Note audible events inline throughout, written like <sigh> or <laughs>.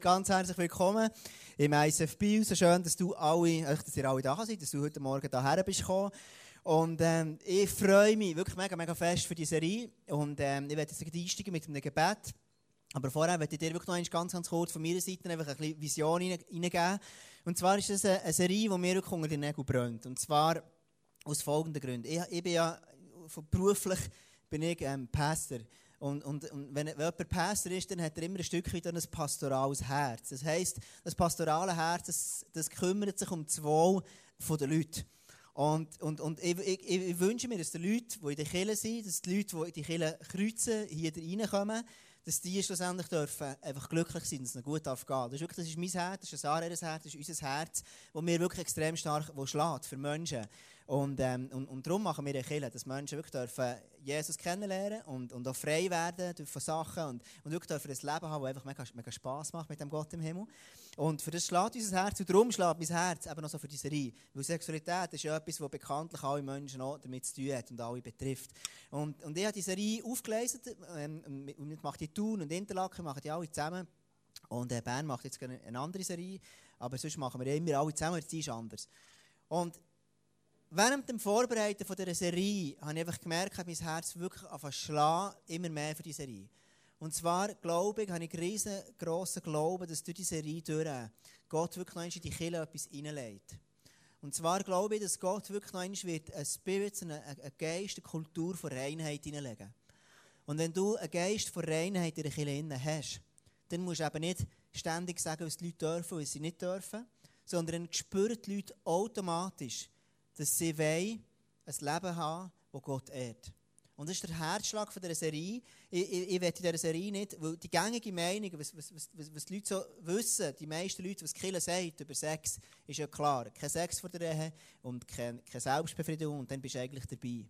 Ganz herzlich willkommen im ISF Biel. So schön, dass du alle, dass ihr alle da seid, dass du heute Morgen hierher bist gekommen. Und ähm, ich freue mich wirklich mega, mega fest für diese Serie. Und ähm, ich werde jetzt einsteigen mit einem Gebet. Aber vorher möchte ich dir wirklich noch ganz, ganz kurz von meiner Seite einfach ein bisschen Vision hineingeben. Und zwar ist es eine, eine Serie, die mir wirklich unter den Nägeln brennt. Und zwar aus folgenden Gründen. Ich, ich bin ja beruflich bin ich ähm, Pastor. Und, und, und wenn, jemand Pastor ist, dann hat er immer ein Stück weit ein pastorales Herz. Das heisst, das pastorale Herz, das, das kümmert sich um das Wohl der Leute. Und, und, und ich, ich, ich, wünsche mir, dass die Leute, die in der Kirche sind, dass die Leute, die in die Kirche kreuzen, hier reinkommen, dass die schlussendlich dürfen einfach glücklich sein, dass es ihnen gut darf gehen. Das ist wirklich, das ist mein Herz, das ist Sarahs Herz, das ist unser Herz, das mir wirklich extrem stark schlägt für Menschen. Und, ähm, und, und darum machen wir eine Kirche, dass Menschen wirklich dürfen Jesus kennenlernen und, und auch frei werden von Sachen und, und wirklich dürfen ein Leben haben, das einfach mega, mega Spass macht mit dem Gott im Himmel. Und für das schlägt unser Herz und darum schlägt mein Herz eben auch so für diese Reihe. Weil Sexualität ist ja etwas, was bekanntlich alle Menschen auch damit zu tun hat und alle betrifft. Und, und ich habe diese Reihe aufgelesen ähm, und mache die Thun und Interlaken, machen die alle zusammen. Und äh, Bern macht jetzt eine andere Serie, aber sonst machen wir immer alle zusammen, die ist anders. Und Während dem Vorbereiten von dieser Serie habe ich einfach gemerkt, dass mein Herz wirklich schlagen, immer mehr für diese Serie. Und zwar glaube ich, habe ich riesengroßen Glauben, dass durch diese Serie durch Gott wirklich noch in die Kirche etwas hineinlegt. Und zwar glaube ich, dass Gott wirklich noch wird ein Spirit, eine, eine Geist, eine Kultur von Reinheit hineinlegen. Und wenn du einen Geist von Reinheit in der Kirche hast, dann musst du eben nicht ständig sagen, was die Leute dürfen und was sie nicht dürfen, sondern dann spüren die Leute automatisch, dass sie wollen, ein Leben haben, das Gott ehrt. Und das ist der Herzschlag von dieser Serie. Ich, ich, ich will in dieser Serie nicht, weil die gängige Meinung, was, was, was, was die Leute so wissen, die meisten Leute, was Kille sagt über Sex, ist ja klar. Kein Sex vor der Ehe und keine, keine Selbstbefriedigung und dann bist du eigentlich dabei.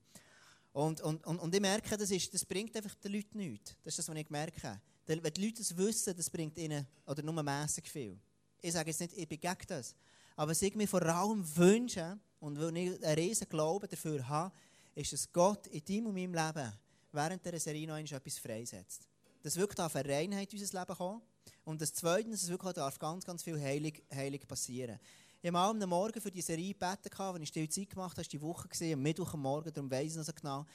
Und, und, und, und ich merke, das, ist, das bringt einfach den Leuten nichts. Das ist das, was ich merke. Wenn die Leute das wissen, das bringt ihnen, oder nur mäßig viel. Ich sage jetzt nicht, ich bin gegen das. Aber was ich mir vor allem wünsche, und weil ich einen riesen Glauben dafür habe, ist, dass Gott in deinem und meinem Leben während dieser Serie noch etwas freisetzt. Dass wirklich auf eine Reinheit in unser Leben kommt. Und das Zweite, dass es wirklich darf ganz, ganz viel Heilig, Heilig passieren Ich habe am Morgen für die Serie gebeten, als ich still Zeit gemacht habe, die Woche, gewesen, am Mittwoch am Morgen, darum weiss ich noch so genau.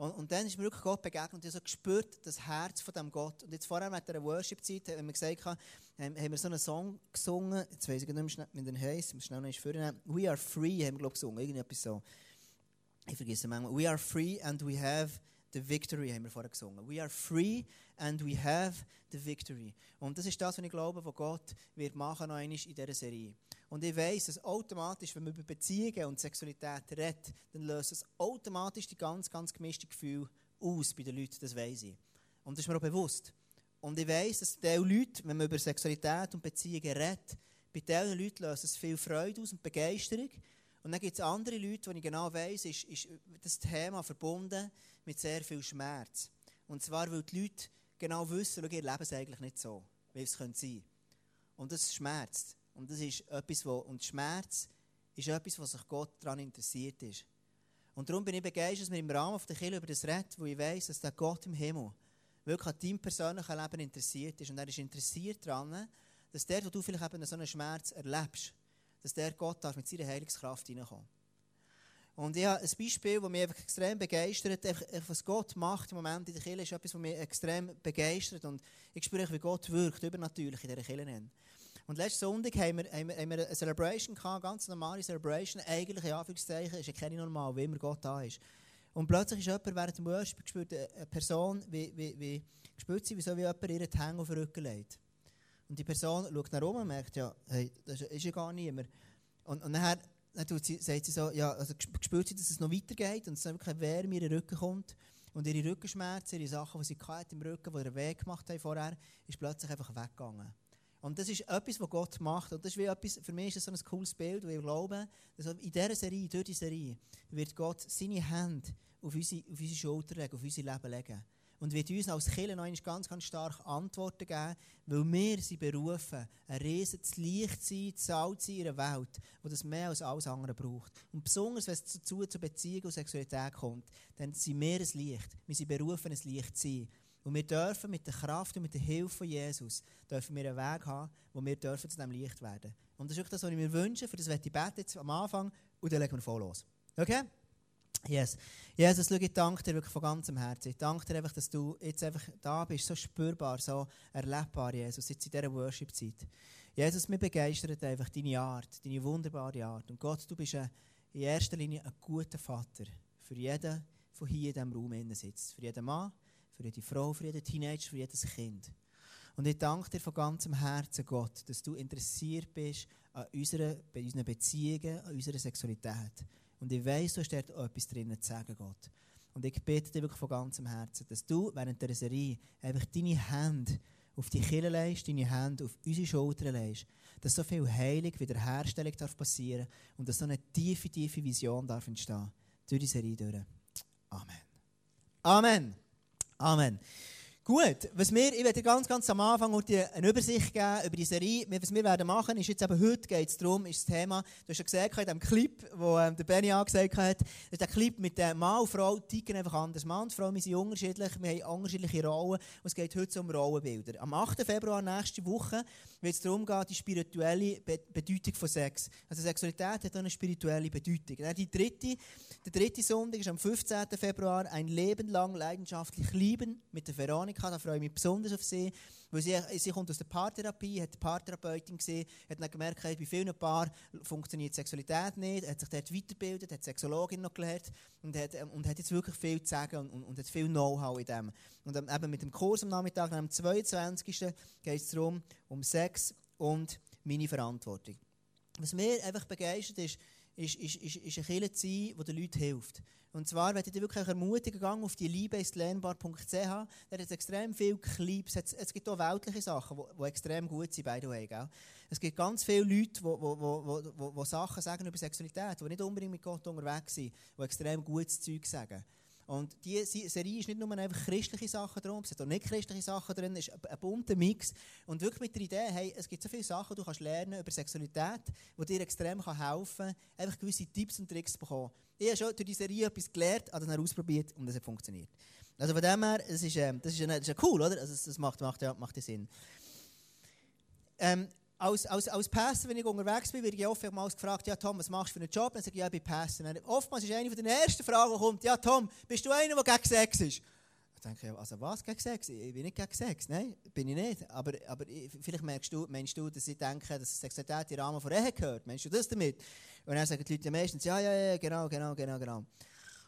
Und, und dann ist mir wirklich Gott begegnet und ich habe so gespürt, das Herz von diesem Gott. Und jetzt vorher mit der Worship-Zeit haben wir gesagt, haben, haben wir so einen Song gesungen, jetzt weiss ich nicht mehr, wie den heisst, muss schnell noch vornehmen. We are free haben wir, glaube ich, gesungen, irgendetwas so. Ich vergesse manchmal. We are free and we have the victory, haben wir vorher gesungen. We are free and we have the victory. Und das ist das, was ich glaube, was Gott wird machen noch in dieser Serie. Und ich weiss, dass automatisch, wenn man über Beziehungen und Sexualität redet, dann löst es automatisch die ganz, ganz gemischte Gefühle aus bei den Leuten. Das weiss ich. Und das ist mir auch bewusst. Und ich weiss, dass diese Leute, wenn man über Sexualität und Beziehungen redet, bei diesen Leuten löst es viel Freude aus und Begeisterung. Und dann gibt es andere Leute, wo ich genau weiss, ist, ist das Thema verbunden mit sehr viel Schmerz. Und zwar, weil die Leute genau wissen, ihr Leben ist eigentlich nicht so, wie es sein könnte. Und das schmerzt. Und das ist etwas, wo, und Schmerz ist etwas, was sich Gott daran interessiert ist. Und darum bin ich begeistert, dass wir im Rahmen der Kirche über das reden, wo ich weiss, dass der Gott im Himmel wirklich an deinem persönlichen Leben interessiert ist. Und er ist interessiert daran, dass der, wo du vielleicht eben so einen Schmerz erlebst, dass der Gott darf mit seiner Heilungskraft hineinkommen. Und ich habe ein Beispiel, das mich einfach extrem begeistert. Was Gott macht im Moment in der Kirche, ist etwas, das mich extrem begeistert. Und ich spüre, wie Gott wirkt, übernatürlich in dieser Kirche. Und letzten Sonntag haben wir, haben wir, eine Celebration gehabt, eine ganz normale Celebration. Eigentlich, in Anführungszeichen, ist ja keine normal, wie immer Gott da ist. Und plötzlich ist jemand während dem Worship gespürt, eine Person, wie, wie, wie gespürt sie, wie so wie jemand ihren Hänge auf den Rücken legt. Und die Person schaut nach oben und merkt, ja, hey, das ist ja gar niemand. Und, und nachher dann sie, sagt sie so, ja, also spürt sie, dass es noch weitergeht und es wirklich eine Wärme in ihren Rücken kommt. Und ihre Rückenschmerzen, ihre Sachen, die sie hatte im Rücken, die ihren Weg gemacht haben vorher, ist plötzlich einfach weggegangen. Und das ist etwas, was Gott macht. Und das ist wie etwas, für mich ist das so ein cooles Bild, weil ich glaube, dass in dieser Serie, durch diese Serie, wird Gott seine Hände auf unsere, auf unsere Schulter legen, auf unser Leben legen. Und wird uns als Kirche noch ganz, ganz stark Antworten geben, weil wir sind berufen, ein riesen Licht zu sein, Salz in einer Welt, wo das mehr als alles andere braucht. Und besonders, wenn es dazu zu Beziehung und Sexualität kommt, dann sind wir ein Licht. Wir sind berufen, ein Licht zu sein. Und wir dürfen mit der Kraft und mit der Hilfe von Jesus dürfen wir einen Weg haben, wo wir dürfen zu diesem Licht werden. Und das ist wirklich das, was ich mir wünsche. Für das werde ich beten jetzt am Anfang und dann legen wir voll los. Okay? Yes. Jesus, ich danke dir wirklich von ganzem Herzen. Ich danke dir einfach, dass du jetzt einfach da bist, so spürbar, so erlebbar, Jesus, jetzt in dieser Worship-Zeit. Jesus, mir begeistert einfach deine Art, deine wunderbare Art. Und Gott, du bist in erster Linie ein guter Vater für jeden, der hier in diesem Raum sitzt. Für jeden Mann, für jede Frau, für jeden Teenager, für jedes Kind. Und ich danke dir von ganzem Herzen, Gott, dass du interessiert bist an unserer, bei unseren Beziehungen, an unserer Sexualität. Und ich weiss, du hast dort etwas drinnen zu sagen, Gott. Und ich bitte dich wirklich von ganzem Herzen, dass du während der Serie einfach deine Hände auf die Kille legst, deine Hände auf unsere Schultern legst, dass so viel Heilung, Wiederherstellung darf passieren und dass so eine tiefe, tiefe Vision darf entstehen. Durch die Serie durch. Amen. Amen. Amen. Gut, was wir, ich werde ganz, ganz am Anfang eine Übersicht geben über die Serie. Was wir werden machen, ist jetzt eben heute geht es darum, ist das Thema, du hast ja gesehen, in dem Clip, wo ähm, der Benny angesagt hat, ist der Clip mit der Mann und Frau ticken einfach anders. Mann und Frau, wir sind unterschiedlich, wir haben unterschiedliche Rollen und es geht heute um Rollenbilder. Am 8. Februar nächste Woche wird es darum gehen, die spirituelle Be Bedeutung von Sex. Also Sexualität hat eine spirituelle Bedeutung. Dann die dritte, der dritte Sonntag ist am 15. Februar, ein Leben lang leidenschaftlich lieben mit der Veronika da freue ich mich besonders auf sie. Weil sie, sie kommt aus der Paartherapie, hat Paartherapeutin gesehen, hat dann gemerkt, bei vielen Paaren funktioniert Sexualität nicht, hat sich dort weitergebildet, hat Sexologin noch gelernt und hat, ähm, und hat jetzt wirklich viel zu sagen und, und, und hat viel Know-how in dem. Und ähm, eben mit dem Kurs am Nachmittag, am 22. geht es darum, um Sex und meine Verantwortung. Was mir einfach begeistert ist, ist, ist, ist, ist eine Kirche zu sein, die den Leuten hilft. Und zwar werde ich dich wirklich ermutigen, gang auf die liebeislernbar.ch. Da hat es extrem viele Clips. Es, gibt auch weltliche Sachen, die, extrem gut sind, by the way. Gell? Es gibt ganz viele Leute, die Sachen sagen über Sexualität, die nicht unbedingt mit Gott unterwegs sind, die extrem gutes Zeug sagen. Und diese Serie ist nicht nur einfach christliche Sachen drin, es sind auch nicht christliche Sachen drin, es ist ein bunter Mix. Und wirklich mit der Idee, hey, es gibt so viele Sachen, die du kannst lernen über Sexualität, die dir extrem helfen kann, einfach gewisse Tipps und Tricks zu bekommen. Ich habe schon durch diese Serie etwas gelernt, habe das dann ausprobiert und es hat funktioniert. Also von dem her, ist, ähm, das, ist, das ist ja cool, oder? Also das macht, macht, ja, macht Sinn. Ähm, als, als, als Pastor, wenn ich unterwegs bin, werde ich oftmals gefragt, ja Tom, was machst du für einen Job? Dann sage ich, ja, ich bin. Dann oftmals ist eine der ersten Fragen, die kommt, ja Tom, bist du einer, der gegen Sex ist? Dann denke ich, also was gegen Sex? Ich bin nicht gegen Sex, nein, bin ich nicht. Aber, aber vielleicht merkst du, meinst du, dass ich denke, dass Sexualität im Rahmen von Ehe gehört? Meinst du das damit? Und dann sagen die Leute meistens, ja, ja, ja, genau, genau, genau, genau.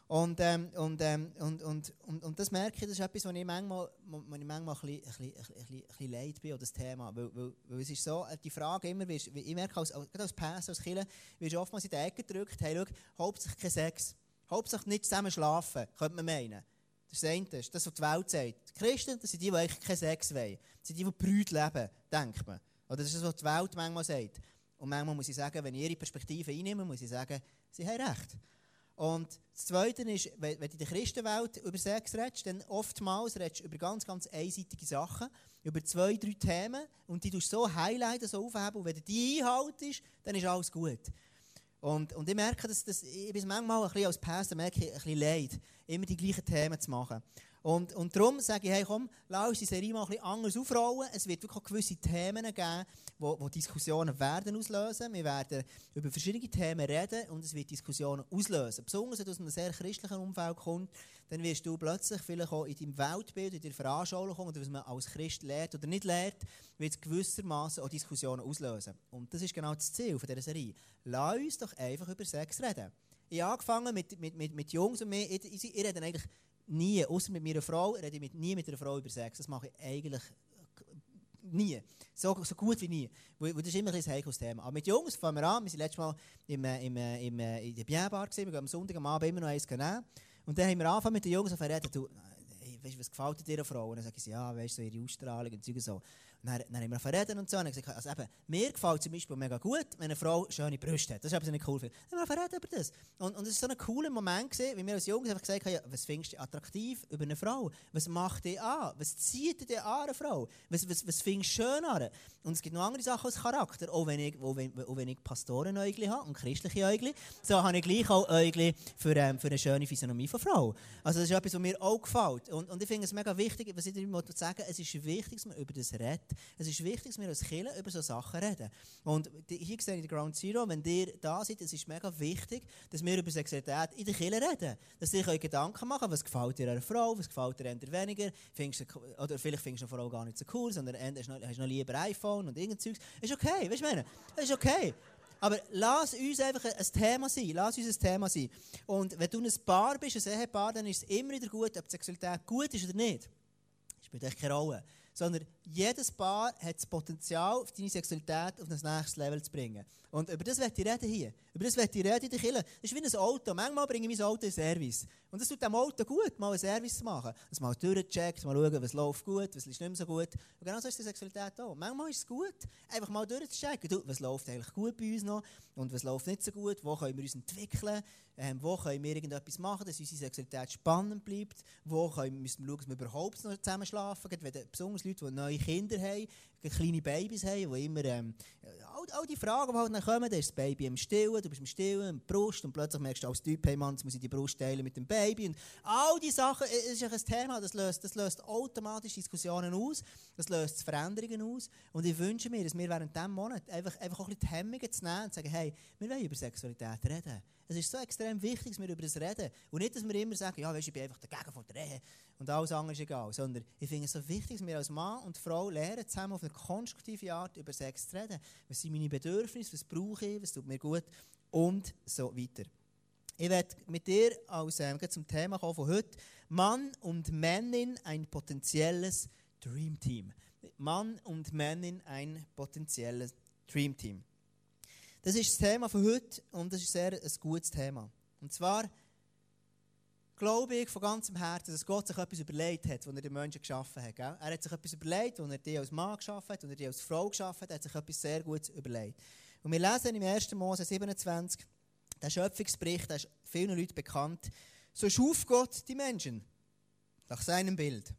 Und, ähm, und, ähm, und, und, und, und das merke ich, das ist etwas, wo ich manchmal, wo ich manchmal ein bisschen, leid bin, das Thema. Weil, weil, weil es ist so, äh, die Frage immer, wie, ich merke, als, als, als Pass, als Killer, wirst du oftmals in die Ecke gedrückt, hey, schau, hauptsächlich kein Sex. Hauptsächlich nicht zusammen schlafen, könnte man meinen. Das ist das eine, das das, was die Welt sagt. Die Christen, das sind die, die eigentlich keinen Sex wollen. Das sind die, die Brüd leben, denkt man. Oder das ist das, was die Welt manchmal sagt. Und manchmal muss ich sagen, wenn ich ihre Perspektive einnehme, muss ich sagen, sie haben recht. Und das Zweite ist, wenn du in der Christenwelt über Sex redest, dann oftmals redest du über ganz, ganz einseitige Sachen, über zwei, drei Themen und die tust so highlighten, so aufheben und wenn du die einhaltest, dann ist alles gut. Und, und ich merke, dass, dass ich bin manchmal ein bisschen als Pastor merke ich ein bisschen leid, immer die gleichen Themen zu machen. Und, und darum sage ich, hey, komm, lass uns die Serie mal ein bisschen anders aufrollen. Es wird wirklich gewisse Themen geben, wo, wo Diskussionen werden auslösen. Wir werden über verschiedene Themen reden und es wird Diskussionen auslösen. Besonders wenn du aus einem sehr christlichen Umfeld kommst, dann wirst du plötzlich vielleicht auch in deinem Weltbild, in deiner Veranschaulichung, oder was man als Christ lehrt oder nicht lehrt, wird es gewissermaßen auch Diskussionen auslösen. Und das ist genau das Ziel dieser Serie. Lass uns doch einfach über Sex reden. Ich habe angefangen mit, mit, mit, mit Jungs und mir, ich, ich, ich rede eigentlich nie, außer mit meiner Frau, rede ich mit, nie mit einer Frau über Sex. Das mache ich eigentlich nie. So, so gut wie nie. Weil, das ist immer ein heikles Thema. Aber mit Jungs fangen wir an. Wir waren letztes Mal im, äh, im, äh, im, äh, in der Bienbar. Wir gehen am Sonntag am Abend immer noch eins nehmen. Und dann haben wir angefangen mit den Jungs zu reden. Du, weißt, was gefällt dir an Frauen? Und dann sagen sie, ja, weißt du, so ihre Ausstrahlung und so. Dann, dann haben wir reden und so. Und gesagt, also eben, mir gefällt zum Beispiel mega gut, wenn eine Frau schöne Brüste hat. Das ist etwas, was ich cool finde. Dann haben wir reden über das. Und, und es war so ein cooler Moment, gewesen, wie wir als Jungs einfach gesagt haben, ja, was findest du attraktiv über eine Frau? Was macht dich an? Was zieht dich an eine Frau? Was, was, was findest du schön an? Und es gibt noch andere Sachen als Charakter. Auch wenn ich, auch wenn, auch wenn ich Pastorenäugli habe und christliche Äugli, so habe ich gleich auch Äugli für, ähm, für eine schöne Physiognomie von Frau. Also das ist etwas, was mir auch gefällt. Und, und ich finde es mega wichtig, was ich dir sagen es ist wichtig, dass man über das redet. Es ist wichtig, dass wir als Kirche über solche Sachen reden. Und hier sehe ich Ground Zero, wenn ihr da seid, es ist mega wichtig, dass wir über Sexualität in der Kirche reden. Dass ihr euch Gedanken machen was gefällt dir einer Frau, was gefällt dir eher weniger, findest du, oder vielleicht findest du eine Frau gar nicht so cool, sondern hast noch, hast noch lieber iPhone und irgend Zeugs. Ist okay, weißt du, meine? Ist okay. Aber lass uns einfach ein Thema sein. Lass uns ein Thema sein. Und wenn du ein Paar bist, ein Ehepaar, dann ist es immer wieder gut, ob die Sexualität gut ist oder nicht. Das spielt echt keine Rolle. Sondern jedes Paar hat das Potenzial, deine Sexualität auf das nächste Level zu bringen. Und über das werde ich reden hier. Über das werde ich reden in der Kirche. Das ist wie ein Auto. Manchmal bringe ich mein Auto in Service. Und es tut dem Auto gut, mal einen Service zu machen. Das mal durchcheckt, mal schauen, was läuft gut, was ist nicht mehr so gut. Und genau so ist die Sexualität auch. Manchmal ist es gut, einfach mal durchzuchecken. Du, was läuft eigentlich gut bei uns noch und was läuft nicht so gut, wo können wir uns entwickeln, ähm, wo können wir irgendetwas machen, dass unsere Sexualität spannend bleibt, wo können, müssen wir schauen, dass wir überhaupt noch zusammen schlafen, besonders Leute, die neue Kinder haben, kleine Babys haben, die immer, ähm, all, all die Fragen, die halt dann kommen, da ist das Baby im Stillen, du bist im Stillen, im Brust und plötzlich merkst du als Typ, hey Mann, jetzt muss ich die Brust teilen mit dem Baby und all die Sachen, es ist ein Thema, das löst, das löst automatisch Diskussionen aus, das löst Veränderungen aus und ich wünsche mir, dass wir während diesem Monat einfach, einfach auch ein bisschen die Hemmungen zu nehmen und sagen, hey, wir wollen über Sexualität reden. Es ist so extrem wichtig, dass wir über das reden. Und nicht, dass wir immer sagen, ja, weißt, ich bin einfach dagegen von der Ehe und alles andere ist egal. Sondern ich finde es so wichtig, dass wir als Mann und Frau lernen, zusammen auf eine konstruktive Art über Sex zu reden. Was sind meine Bedürfnisse, was brauche ich, was tut mir gut und so weiter. Ich werde mit dir als, ähm, zum Thema kommen von heute. Mann und Männin ein potenzielles Dreamteam. Mann und Männin ein potenzielles Dreamteam. Das ist das Thema von heute und das ist sehr ein gutes Thema. Und zwar glaube ich von ganzem Herzen, dass Gott sich etwas überlegt hat, als er den Menschen geschaffen hat. Gell? Er hat sich etwas überlegt, als er dich als Mann geschaffen hat, als er dich als Frau geschaffen hat, er hat sich etwas sehr Gutes überlegt. Und wir lesen im 1. Mose 27, der Schöpfungsbericht, der ist vielen Leuten bekannt. So schuf Gott die Menschen nach seinem Bild.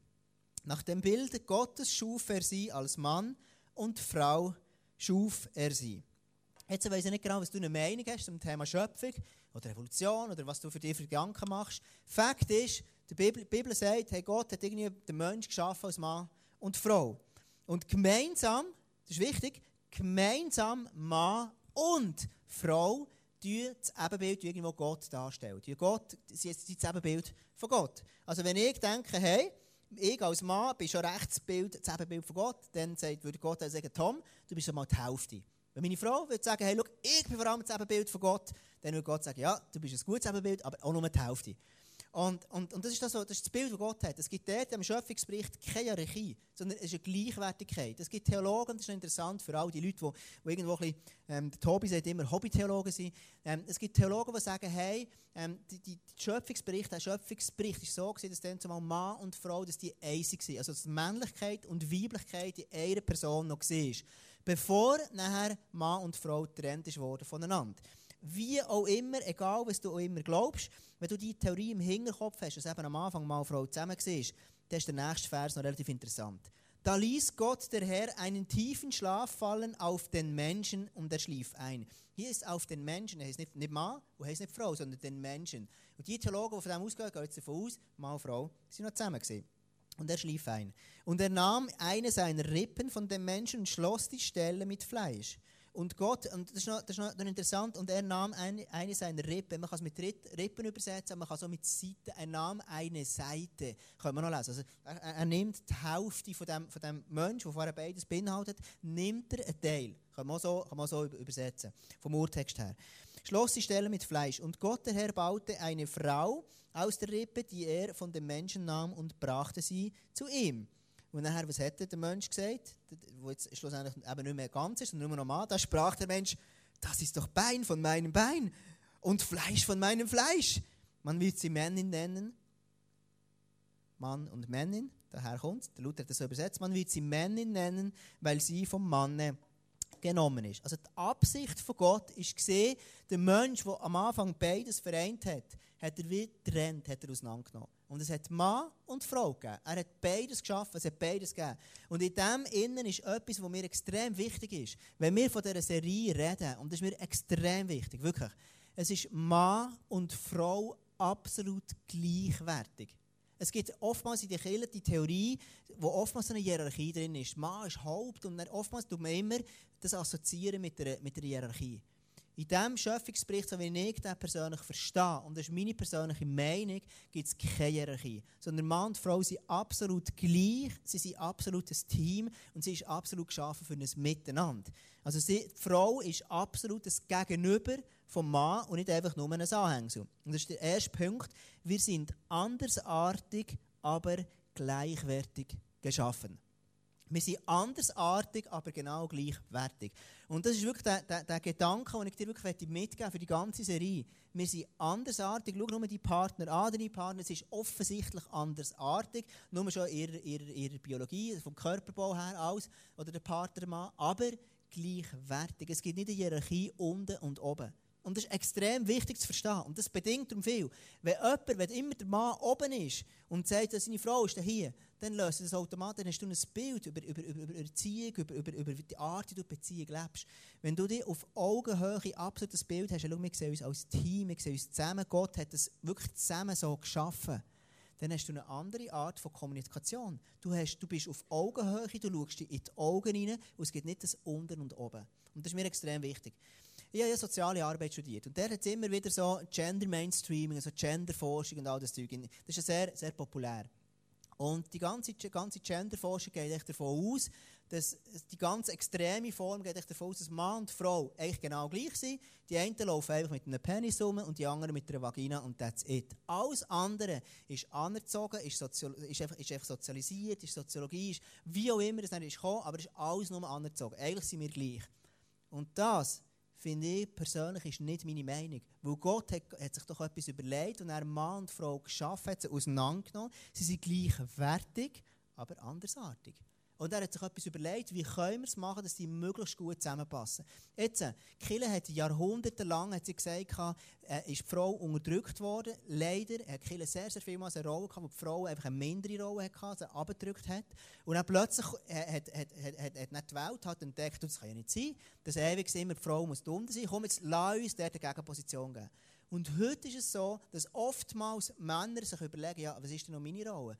Nach dem Bild Gottes schuf er sie als Mann und Frau schuf er sie. Jetzt weiß ich nicht genau, was du eine Meinung hast zum Thema Schöpfung oder Evolution oder was du für dich für Gedanken machst. Fakt ist, die Bibel, die Bibel sagt, hey, Gott hat irgendwie den Menschen geschaffen als Mann und Frau. Und gemeinsam, das ist wichtig, gemeinsam Mann und Frau das Ebenbild irgendwo Gott darstellen. Die Gott, sie ist das Ebenbild von Gott. Also wenn ich denke, hey, ich als Mann bin schon rechts das Ebenbild von Gott, dann würde Gott sagen, Tom, du bist schon mal die Hälfte. Wenn meine Frau würde sagen, hey, look, ich bin vor allem das Ebenbild von Gott, dann würde Gott sagen, ja, du bist ein gutes Ebenbild, aber auch nur die Hälfte. Und, und, und das, ist das, das ist das Bild, das Gott hat. Es gibt dort im Schöpfungsbericht keine Hierarchie, sondern es ist eine Gleichwertigkeit. Es gibt Theologen, das ist interessant für all die Leute, die, die irgendwo ein bisschen, ähm, der Tobi sagt immer, Hobbytheologen sind. Ähm, es gibt Theologen, die sagen, hey, ähm, die, die, die Schöpfungsbericht, der Schöpfungsbericht ist so gewesen, dass dann zumal Mann und Frau, dass die eins waren. Also, dass Männlichkeit und Weiblichkeit in einer Person noch war bevor nachher Mann und Frau getrennt wurden voneinander. Wie auch immer, egal was du auch immer glaubst, wenn du die Theorie im Hinterkopf hast, dass eben am Anfang Mann und Frau zusammen war, dann ist der nächste Vers noch relativ interessant. Da ließ Gott der Herr einen tiefen Schlaf fallen auf den Menschen und er schlief ein. Hier ist auf den Menschen, er heißt nicht, nicht Mann und heißt nicht Frau, sondern den Menschen. Und die Theologen, die von dem ausgehen, gehen jetzt davon aus, Mann und Frau sind noch zusammen gewesen. Und er schlief ein. Und er nahm eine seiner Rippen von dem Menschen und schloss die Stelle mit Fleisch. Und Gott, und das ist noch, das ist noch interessant, und er nahm eine, eine seiner Rippen, man kann es mit Rippen übersetzen, aber man kann es auch mit Seiten, er nahm eine Seite, können wir noch lesen. Also er, er, nimmt die Hälfte von dem, von dem Menschen, der vorher beides beinhaltet, nimmt er einen Teil. Kann man so, kann man so übersetzen, vom Urtext her. Schloss die Stelle mit Fleisch. Und Gott, der Herr, baute eine Frau aus der Rippe, die er von dem Menschen nahm und brachte sie zu ihm. Und nachher, was hat der Mensch gesagt? Wo jetzt schlussendlich eben nicht mehr ganz ist, sondern nur noch mal. Da sprach der Mensch, das ist doch Bein von meinem Bein und Fleisch von meinem Fleisch. Man wird sie Männin nennen. Mann und Männin. daher kommt, der Luther hat das so übersetzt, man wird sie Männin nennen, weil sie vom Manne genommen ist. Also die Absicht von Gott ist gesehen, der Mensch, der am Anfang beides vereint hat, hat er wie getrennt, hat er auseinandergenommen. Und es hat Mann und Frau gegeben. Er hat beides geschaffen, es hat beides gegeben. Und in dem Innen ist etwas, was mir extrem wichtig ist. Wenn wir von dieser Serie reden, und das ist mir extrem wichtig, wirklich, es ist Mann und Frau absolut gleichwertig. Es gibt oftmals in der Kirche die Theorie, wo oftmals eine Hierarchie drin ist. Mann ist Haupt und oftmals tut man immer das assoziieren mit der, mit der Hierarchie. In diesem Schöpfungsbericht, so wie ich den persönlich verstehe, und das ist meine persönliche Meinung, gibt es keine Hierarchie. Sondern Mann und Frau sind absolut gleich, sie sind absolut ein Team und sie ist absolut geschaffen für ein Miteinander. Also sie, die Frau ist absolut das Gegenüber vom Mann und nicht einfach nur ein Anhängsel. Und das ist der erste Punkt. Wir sind andersartig, aber gleichwertig geschaffen. Wir sind andersartig, aber genau gleichwertig. Und das ist wirklich der, der, der Gedanke, den ich dir wirklich mitgeben für die ganze Serie. Wir sind andersartig. Schau nur die Partner an, deine Partner. Es ist offensichtlich andersartig. Nur schon ihre, ihre, ihre Biologie, vom Körperbau her aus, oder der Partnermann. Aber gleichwertig. Es gibt nicht eine Hierarchie unten und oben. Und das ist extrem wichtig zu verstehen. Und das bedingt darum viel. Wenn jemand, wenn immer der Mann oben ist und sagt, dass seine Frau ist hier, dann löst das automatisch, dann hast du ein Bild über, über, über, über Erziehung, über, über, über die Art, wie du Beziehung lebst. Wenn du dich auf Augenhöhe absolut das Bild hast, schau, wir sehen uns als Team, wir sehen uns zusammen, Gott hat das wirklich zusammen so geschaffen, dann hast du eine andere Art von Kommunikation. Du, hast, du bist auf Augenhöhe, du schaust in die Augen rein und es gibt nicht das Unten und Oben. Und das ist mir extrem wichtig. Ich habe ja soziale Arbeit studiert und der hat immer wieder so Gender Mainstreaming, also Genderforschung und all das Zeug. Das ist sehr, sehr populär. Und die ganze, ganze Genderforschung geht echt davon aus, dass die ganz extreme Form geht echt davon aus, dass Mann und Frau eigentlich genau gleich sind. Die einen laufen einfach mit einem Penis rum und die anderen mit einer Vagina und that's it. Alles andere ist anerzogen, ist, ist, einfach, ist einfach sozialisiert, ist Soziologie, ist wie auch immer es dann ist gekommen, aber ist alles nur anerzogen. Eigentlich sind wir gleich. Und das finde ich persönlich ist nicht meine Meinung. Weil Gott hat, hat, sich doch etwas überlegt und er Mann und Frau geschaffen, hat sie auseinandergenommen. Sie sind gleichwertig, aber andersartig. Und er hat sich etwas überlegt, wie können wir es machen, dass die möglichst gut zusammenpassen. Jetzt, äh, Kille hat jahrhundertelang hat sie gesagt, äh, ist die Frau unterdrückt worden. Leider hat Kille sehr, sehr vielmals eine Rolle gehabt, wo die Frau einfach eine mindere Rolle hatte, sie abgedrückt hat. Und dann plötzlich hat, hat, hat, hat, hat nicht die Welt hat entdeckt, das kann ja nicht sein, dass ewig immer die Frau muss unten sein. Komm, jetzt lass uns eine Gegenposition geben. Und heute ist es so, dass oftmals Männer sich überlegen, ja, was ist denn noch meine Rolle?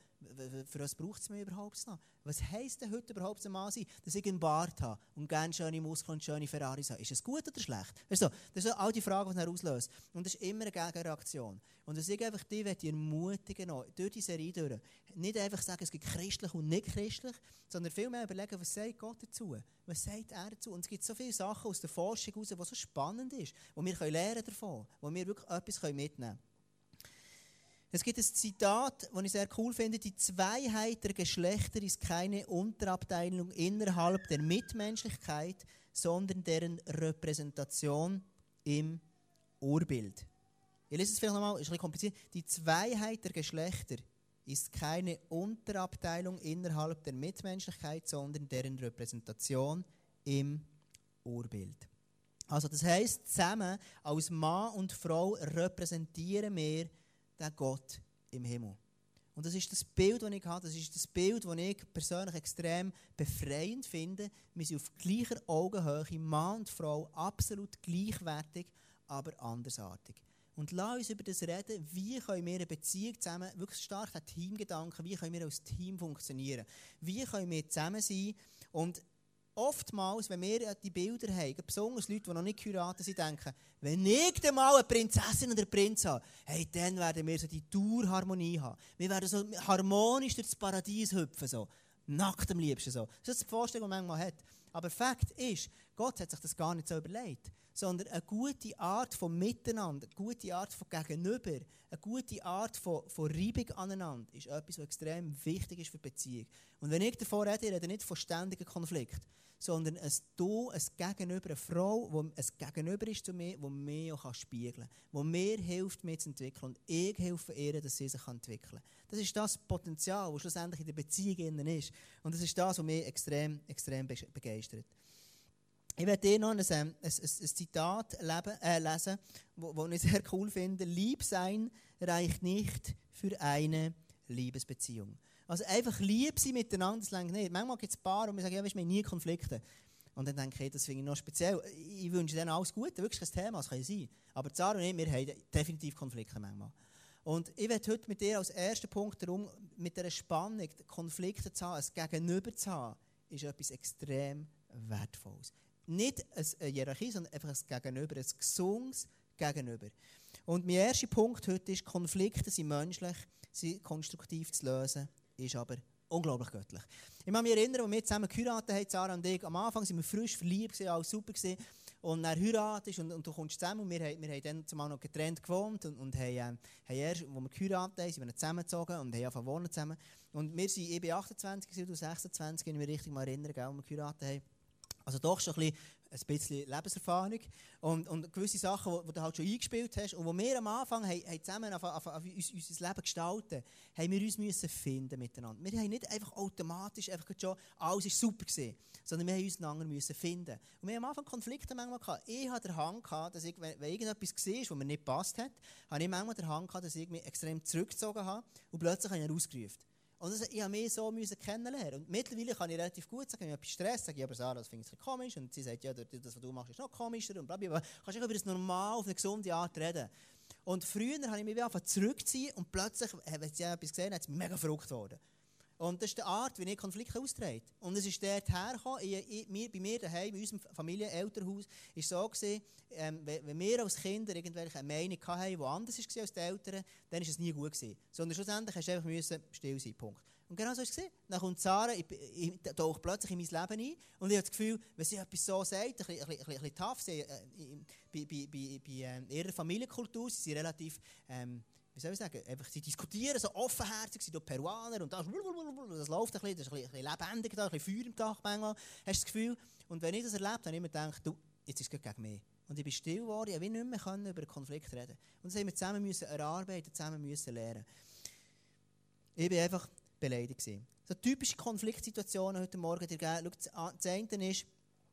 Für was braucht es mich überhaupt noch? Was heisst denn heute überhaupt ein Mann sein, dass ich einen Bart habe und gerne schöne Muskeln und schöne Ferraris habe? Ist es gut oder schlecht? Weißt du, das sind all die Fragen, die er auslöst. Und das ist immer eine Gegenreaktion. Und dass ich einfach die ermutigen, durch die Serie durch, nicht einfach sagen, es gibt christlich und nicht christlich, sondern vielmehr überlegen, was sagt Gott dazu? Was sagt er dazu? Und es gibt so viele Sachen aus der Forschung heraus, die so spannend ist, wo wir lernen davon, wo wir wirklich etwas mitnehmen können. Es gibt ein Zitat, das ich sehr cool finde. Die Zweiheit der Geschlechter ist keine Unterabteilung innerhalb der Mitmenschlichkeit, sondern deren Repräsentation im Urbild. Ich lese es vielleicht nochmal, ist ein bisschen kompliziert. Die Zweiheit der Geschlechter ist keine Unterabteilung innerhalb der Mitmenschlichkeit, sondern deren Repräsentation im Urbild. Also das heißt, zusammen als Mann und Frau repräsentieren wir den Gott im Himmel. Und das ist das Bild, das ich habe, das ist das Bild, das ich persönlich extrem befreiend finde. Wir sind auf gleicher Augenhöhe, Mann und Frau, absolut gleichwertig, aber andersartig. Und lass uns über das reden, wie können wir eine Beziehung zusammen, wirklich stark der Teamgedanken, wie können wir als Team funktionieren, wie können wir zusammen sein und oftmals, wenn wir die Bilder haben, besonders Leute, die noch nicht geheiratet sind, denken, wenn ich dann mal eine Prinzessin oder einen Prinz habe, hey, dann werden wir so die Tourharmonie haben. Wir werden so harmonisch durch das Paradies hüpfen, so. Nackt am liebsten so. Das ist die Vorstellung, die man manchmal hat. Aber Fakt ist, Gott hat sich das gar nicht so überlegt. Sondern eine gute Art von Miteinander, eine gute Art von Gegenüber, eine gute Art von, von Reibung aneinander ist etwas, was extrem wichtig ist für Beziehung. Und wenn ich davon rede, ich rede nicht von ständigen Konflikten, sondern ein Du, ein Gegenüber, eine Frau, die ein Gegenüber ist zu mir, die mir auch spiegeln kann, die mir hilft, mich zu entwickeln und ich helfe ihr, dass sie sich entwickeln kann. Das ist das Potenzial, das schlussendlich in der Beziehung ist. Und das ist das, was mich extrem, extrem begeistert. Ich werde dir noch ein, ein, ein, ein Zitat leben, äh, lesen, das ich sehr cool finde. Lieb sein reicht nicht für eine Liebesbeziehung. Also einfach lieb sein miteinander, das reicht nicht. Manchmal gibt es Paare, wir sagen, ja, weißt, wir haben nie Konflikte. Und dann denke ich, das finde ich noch speziell. Ich wünsche denen alles Gute, wirklich ein Thema, das kann sein. Aber Zara und ich, wir haben definitiv Konflikte manchmal. Und ich werde heute mit dir als ersten Punkt darum, mit dieser Spannung, Konflikte zu haben, ein Gegenüber zu haben, ist etwas extrem Wertvolles. Nicht eine Hierarchie, sondern einfach ein Gegenüber, ein gesundes Gegenüber. Und mein erster Punkt heute ist, Konflikte sind menschlich, sind konstruktiv zu lösen, ist aber unglaublich göttlich. Ich kann mich erinnern, als wir zusammen geheiratet haben, Sarah und ich, am Anfang waren wir frisch verliebt, alles super. Gewesen. Und dann heiratest und, und du kommst zusammen. Und wir, wir haben dann zumal noch getrennt gewohnt und, und haben, äh, erst, als wir geheiratet haben, sind wir zusammengezogen und haben angefangen zusammen. Und wir sind, ich bin 28, du 26, wenn ich mich richtig mal erinnere, als wir geheiratet haben. Also doch schon ein bisschen, Lebenserfahrung und, und gewisse Sachen, die, du halt schon eingespielt hast und wo wir am Anfang haben, haben zusammen auf, auf, auf uns, unser Leben gestalten, haben wir uns müssen finden miteinander. Wir haben nicht einfach automatisch einfach schon, alles ist super gewesen, sondern wir haben uns einander müssen finden. Und wir haben am Anfang Konflikte manchmal gehabt. Ich hatte den Hang gehabt, dass ich, wenn, irgendetwas war, was mir nicht passt hat, habe ich manchmal den Hang gehabt, dass ich mich extrem zurückgezogen habe und plötzlich habe ich ihn ausgerufen. Und das, ich musste mich so kennenlernen. Und mittlerweile kann ich relativ gut sagen, wenn ich etwas Stress sage, ich aber Sarah, das finde ich komisch. Und sie sagt, ja, das, was du machst, ist noch komischer. Und blablabla. Kannst du über das normal, auf eine gesunde Art reden. Und früher habe ich mich einfach zurückziehen und plötzlich, wenn sie etwas gesehen hat, ist mega verrückt geworden. Und das ist die Art, wie ich Konflikte austrete. Und es ist dort hergekommen, ich, ich, bei mir daheim, in unserem Familienelternhaus, ist so gewesen, ähm, wenn wir als Kinder irgendwelche Meinung hatten, die anders war als die Eltern, dann war es nie gut gewesen. Sondern schlussendlich musst du einfach müssen still sein, Punkt. Und genau so war es. Dann kommt Sarah, ich, ich, tauche plötzlich in mein Leben ein und ich habe das Gefühl, wenn sie etwas so sagt, ein bisschen, tough, bei, ihrer Familienkultur, sie sind relativ... Ähm, wie soll ich sagen, einfach, sie diskutieren so offenherzig, sind Peruaner und das, das läuft ein bisschen, das ist ein bisschen, lebendig da, ein bisschen Feuer im Tag manchmal, hast du das Gefühl. Und wenn ich das erlebt habe, habe ich immer gedacht, du, jetzt ist es gegen mich. Und ich bin still geworden, ich konnte nicht mehr über Konflikt reden. Und das haben wir zusammen müssen erarbeiten, zusammen müssen lernen. Ich war einfach beleidigt. Gewesen. So typische Konfliktsituationen heute Morgen dir geben. Das eine ist,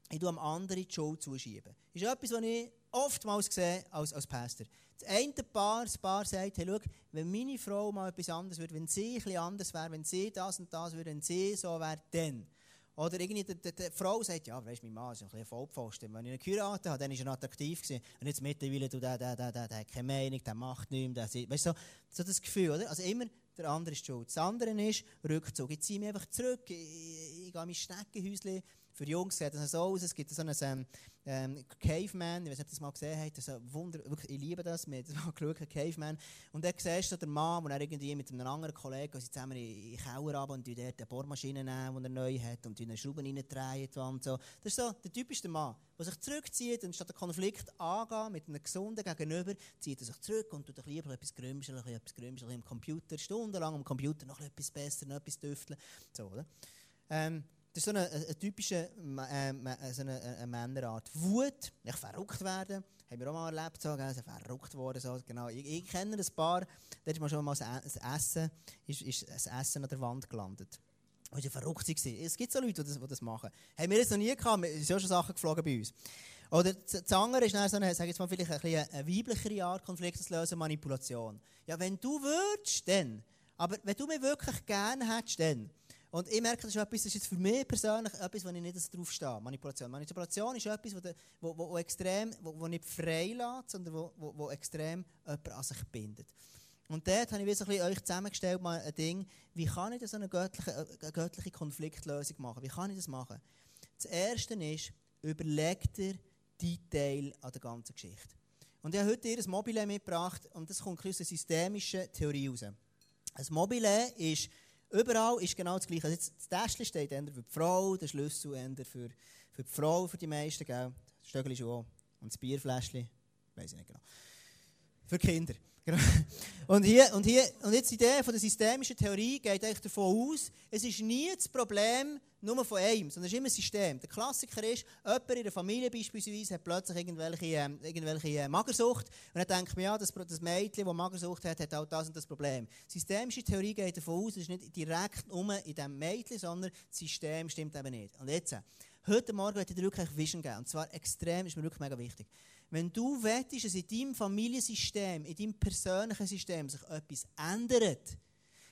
ich tue am anderen die Schuld zuschieben. Das ist etwas, was ich oftmals sehe als, als Pastor. Das eine Paar, das Paar sagt, hey, schau, wenn meine Frau mal etwas anderes würde, wenn sie etwas anders wäre, wenn sie das und das würde, wenn sie so wäre, dann. Oder irgendwie die, die, die Frau sagt, ja, weißt du, mein Mann ist ein bisschen Vollpfosten. Wenn ich ihn geheiratet habe, dann war er attraktiv. Gewesen. Und jetzt mittlerweile, du, der, der, der, der, der hat keine Meinung, der macht nichts. Der, weißt du, so, so das Gefühl, oder? Also immer der andere ist schuld. Das andere ist Rückzug. Ich ziehe mich einfach zurück. Ich, ich, ich gehe mein Schneckenhäuschen für Jungs sieht das so aus. Es gibt so einen ähm, ähm, Caveman, ich weiß nicht, ob ihr das mal gesehen habt. Das Wunder, wirklich, ich liebe das. Wir haben <laughs> mal geschaut, Caveman. Und dann siehst du den Mann, der irgendwie mit einem anderen Kollegen sie zusammen in den Keller runter und dort eine Bohrmaschine nehmen, die er neu hat und eine Schrauben reindrehen und so. Das ist so der typische Mann, der sich zurückzieht und statt den Konflikt angehen mit einem gesunden Gegenüber, zieht er sich zurück und tut lieber etwas grümscheln, etwas grümscheln im Computer, stundenlang am Computer noch etwas besser, noch etwas tüfteln. So, oder? Ähm, das ist so eine, eine typische äh, so eine, eine Männerart. Wut, nicht verrückt werden, haben wir auch mal erlebt, so, also verrückt worden. So, genau. ich, ich kenne ein paar, da ist mal schon mal ein Essen, ist, ist ein Essen an der Wand gelandet. Das war verrückt. Es gibt so Leute, die das, die das machen. Haben wir jetzt noch nie gehabt, es sind schon Sachen geflogen bei uns. Oder das andere ist so eine, jetzt mal, vielleicht ein bisschen eine weiblichere Art, Konflikte zu lösen, Manipulation. Ja, wenn du würdest, dann. Aber wenn du mich wirklich gerne hättest, dann. Und ich merke, das ist etwas, das ist für mich persönlich etwas, wo ich nicht drauf stehe. Manipulation. Manipulation ist etwas, wo, wo, wo, extrem, wo, wo nicht frei lässt, sondern wo, wo, wo extrem jemand an sich bindet. Und dort habe ich so ein bisschen euch zusammengestellt, mal ein Ding, wie kann ich so eine göttliche, eine göttliche Konfliktlösung machen? Wie kann ich das machen? Das Erste ist, überleg dir Detail an der ganzen Geschichte. Und ich habe heute ihr Mobile mitgebracht und das kommt aus einer systemischen Theorie raus. Ein Mobile ist Überall ist genau das Gleiche. Also jetzt, das Täschchen steht für die Frau, der Schlüssel eher für, für die Frau, für die meisten. Gell? Das Stöckchen ist auch Und das Bierfläschchen, weiß ich nicht genau. Für Kinder. Genau. Und, hier, und, hier, und jetzt die Idee von der systemischen Theorie geht eigentlich davon aus, es ist nie das Problem nur von einem, sondern es ist immer ein System. Der Klassiker ist, jemand in der Familie beispielsweise hat plötzlich irgendwelche, äh, irgendwelche äh, Magersucht und dann denkt man, ja, das, das Mädchen, das Magersucht hat, hat auch das und das Problem. Die systemische Theorie geht davon aus, es ist nicht direkt nur in diesem Mädchen, sondern das System stimmt eben nicht. Und jetzt, heute Morgen möchte ich dir wirklich Vision geben, und zwar extrem, ist mir wirklich mega wichtig. Wenn du wettest, dass in deinem Familiensystem, in deinem persönlichen System sich etwas ändert,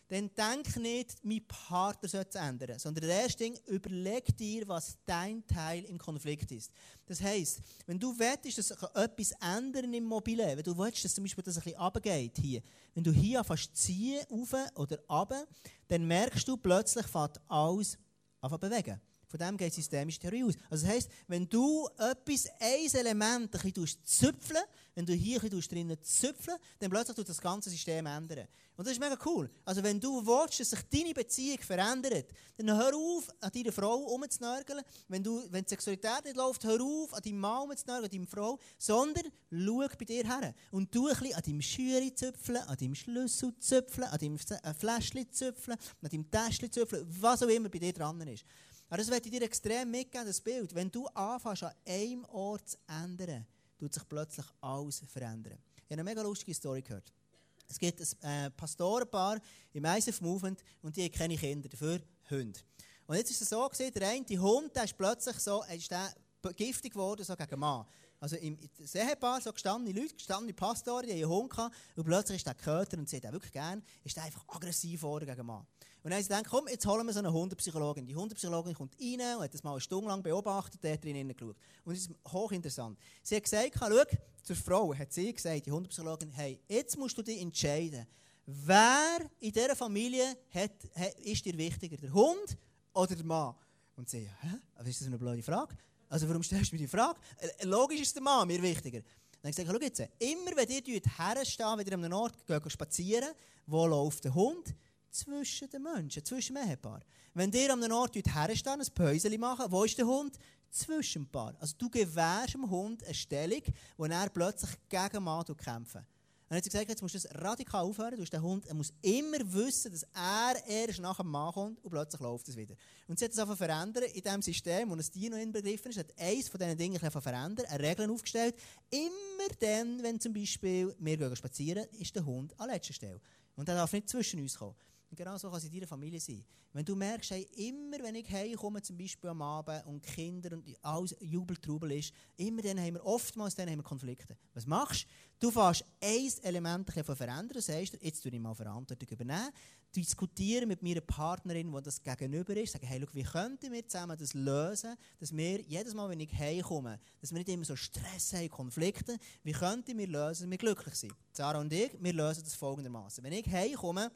dann denk nicht, mein Partner sollte es ändern, sondern der erste Ding, überleg dir, was dein Teil im Konflikt ist. Das heisst, wenn du wettest, dass sich etwas ändern im Mobilen, wenn du willst, dass zum Beispiel das ein bisschen runtergeht hier, wenn du hier fast ziehen, rauf oder runter, dann merkst du plötzlich, fängt alles an bewegen. Von dem geht systemische Theorie aus. Also das heisst, wenn du etwas, ein Element ein bisschen züpfeln, wenn du hier ein bisschen drinnen züpfeln, dann plötzlich tut das ganze System ändern. Und das ist mega cool. Also wenn du willst, dass sich deine Beziehung verändert, dann hör auf, an deiner Frau rumzunörgeln. Wenn, du, wenn die Sexualität nicht läuft, hör auf, an deinem Mann rumzunörgeln, an deiner Frau, sondern schau bei dir her. Und du ein bisschen an deinem Schüri züpfeln, an deinem Schlüssel züpfeln, an deinem Fläschchen züpfeln, an deinem Täschchen züpfeln, was auch immer bei dir dran ist. Aber das werde ich dir extrem mitgeben, das Bild. Wenn du anfängst, an einem Ort zu ändern, tut sich plötzlich alles verändern. Ich habe eine mega lustige Story gehört. Es gibt ein äh, Pastorenpaar im ISF Movement und die haben keine Kinder, dafür Hunde. Und jetzt ist es so gewesen, der eine die Hund, der ist plötzlich so, ist der giftig geworden, so gegen Mann. Also im Ehepaar, so gestandene Leute, gestandene Pastoren, die einen Hund gehabt, und plötzlich ist der Köter und sie hat wirklich gern, ist der einfach aggressiv geworden gegen Mann. Und dann haben sie gedacht, komm, jetzt holen wir so eine Hundepsychologin. Die Hundepsychologin kommt rein und hat das mal eine Stunde lang beobachtet, der hat drin geschaut. Und es ist hochinteressant. Sie hat gesagt, schau, zur Frau hat sie gesagt, die Hundepsychologin, hey, jetzt musst du dich entscheiden, wer in dieser Familie hat, ist dir wichtiger, der Hund oder der Mann? Und sie, hä? Was ist das für eine blöde Frage? Also warum stellst du mir die Frage? Äh, logisch ist der Mann mir wichtiger. Dann habe ich gesagt, schau jetzt, immer wenn ihr herstehen, wenn ihr an einem Ort geht, spazieren, wo läuft der Hund? zwischen den Menschen, zwischen dem Ehepaar. Wenn ihr an einem Ort herstehen, ein Päuschen machen, wo ist der Hund? Zwischen dem Paar. Also du gewährst dem Hund eine Stellung, wo er plötzlich gegen Mann kämpfen und hat sie gesagt, jetzt musst du das radikal aufhören. Du der Hund er muss immer wissen, dass er erst nach dem Mann kommt und plötzlich läuft es wieder. Und sie hat das einfach verändert in diesem System, wo ein Tier noch inbegriffen ist, hat eines von diesen Dingen einfach verändert, eine Regel aufgestellt. Immer dann, wenn zum Beispiel wir gehen spazieren, ist der Hund an letzter Stelle. Und er darf nicht zwischen uns kommen. Und genau so kann es in deiner Familie sein. Wenn du merkst, hey, immer wenn ich heimkomme, zum Beispiel am Abend, und Kinder und alles Jubeltrubel ist, immer dann haben wir, oftmals dann haben wir Konflikte. Was machst du? Du fährst ein Element von verändern, sagst jetzt tue ich mal Verantwortung übernehmen, diskutieren mit meiner Partnerin, die das gegenüber ist, sagen, hey, schau, wie könnten wir zusammen das lösen, dass wir jedes Mal, wenn ich heimkomme, dass wir nicht immer so Stress haben, Konflikte, wie könnten wir lösen, dass wir glücklich sind? Sarah und ich, wir lösen das folgendermaßen. Wenn ich heimkomme,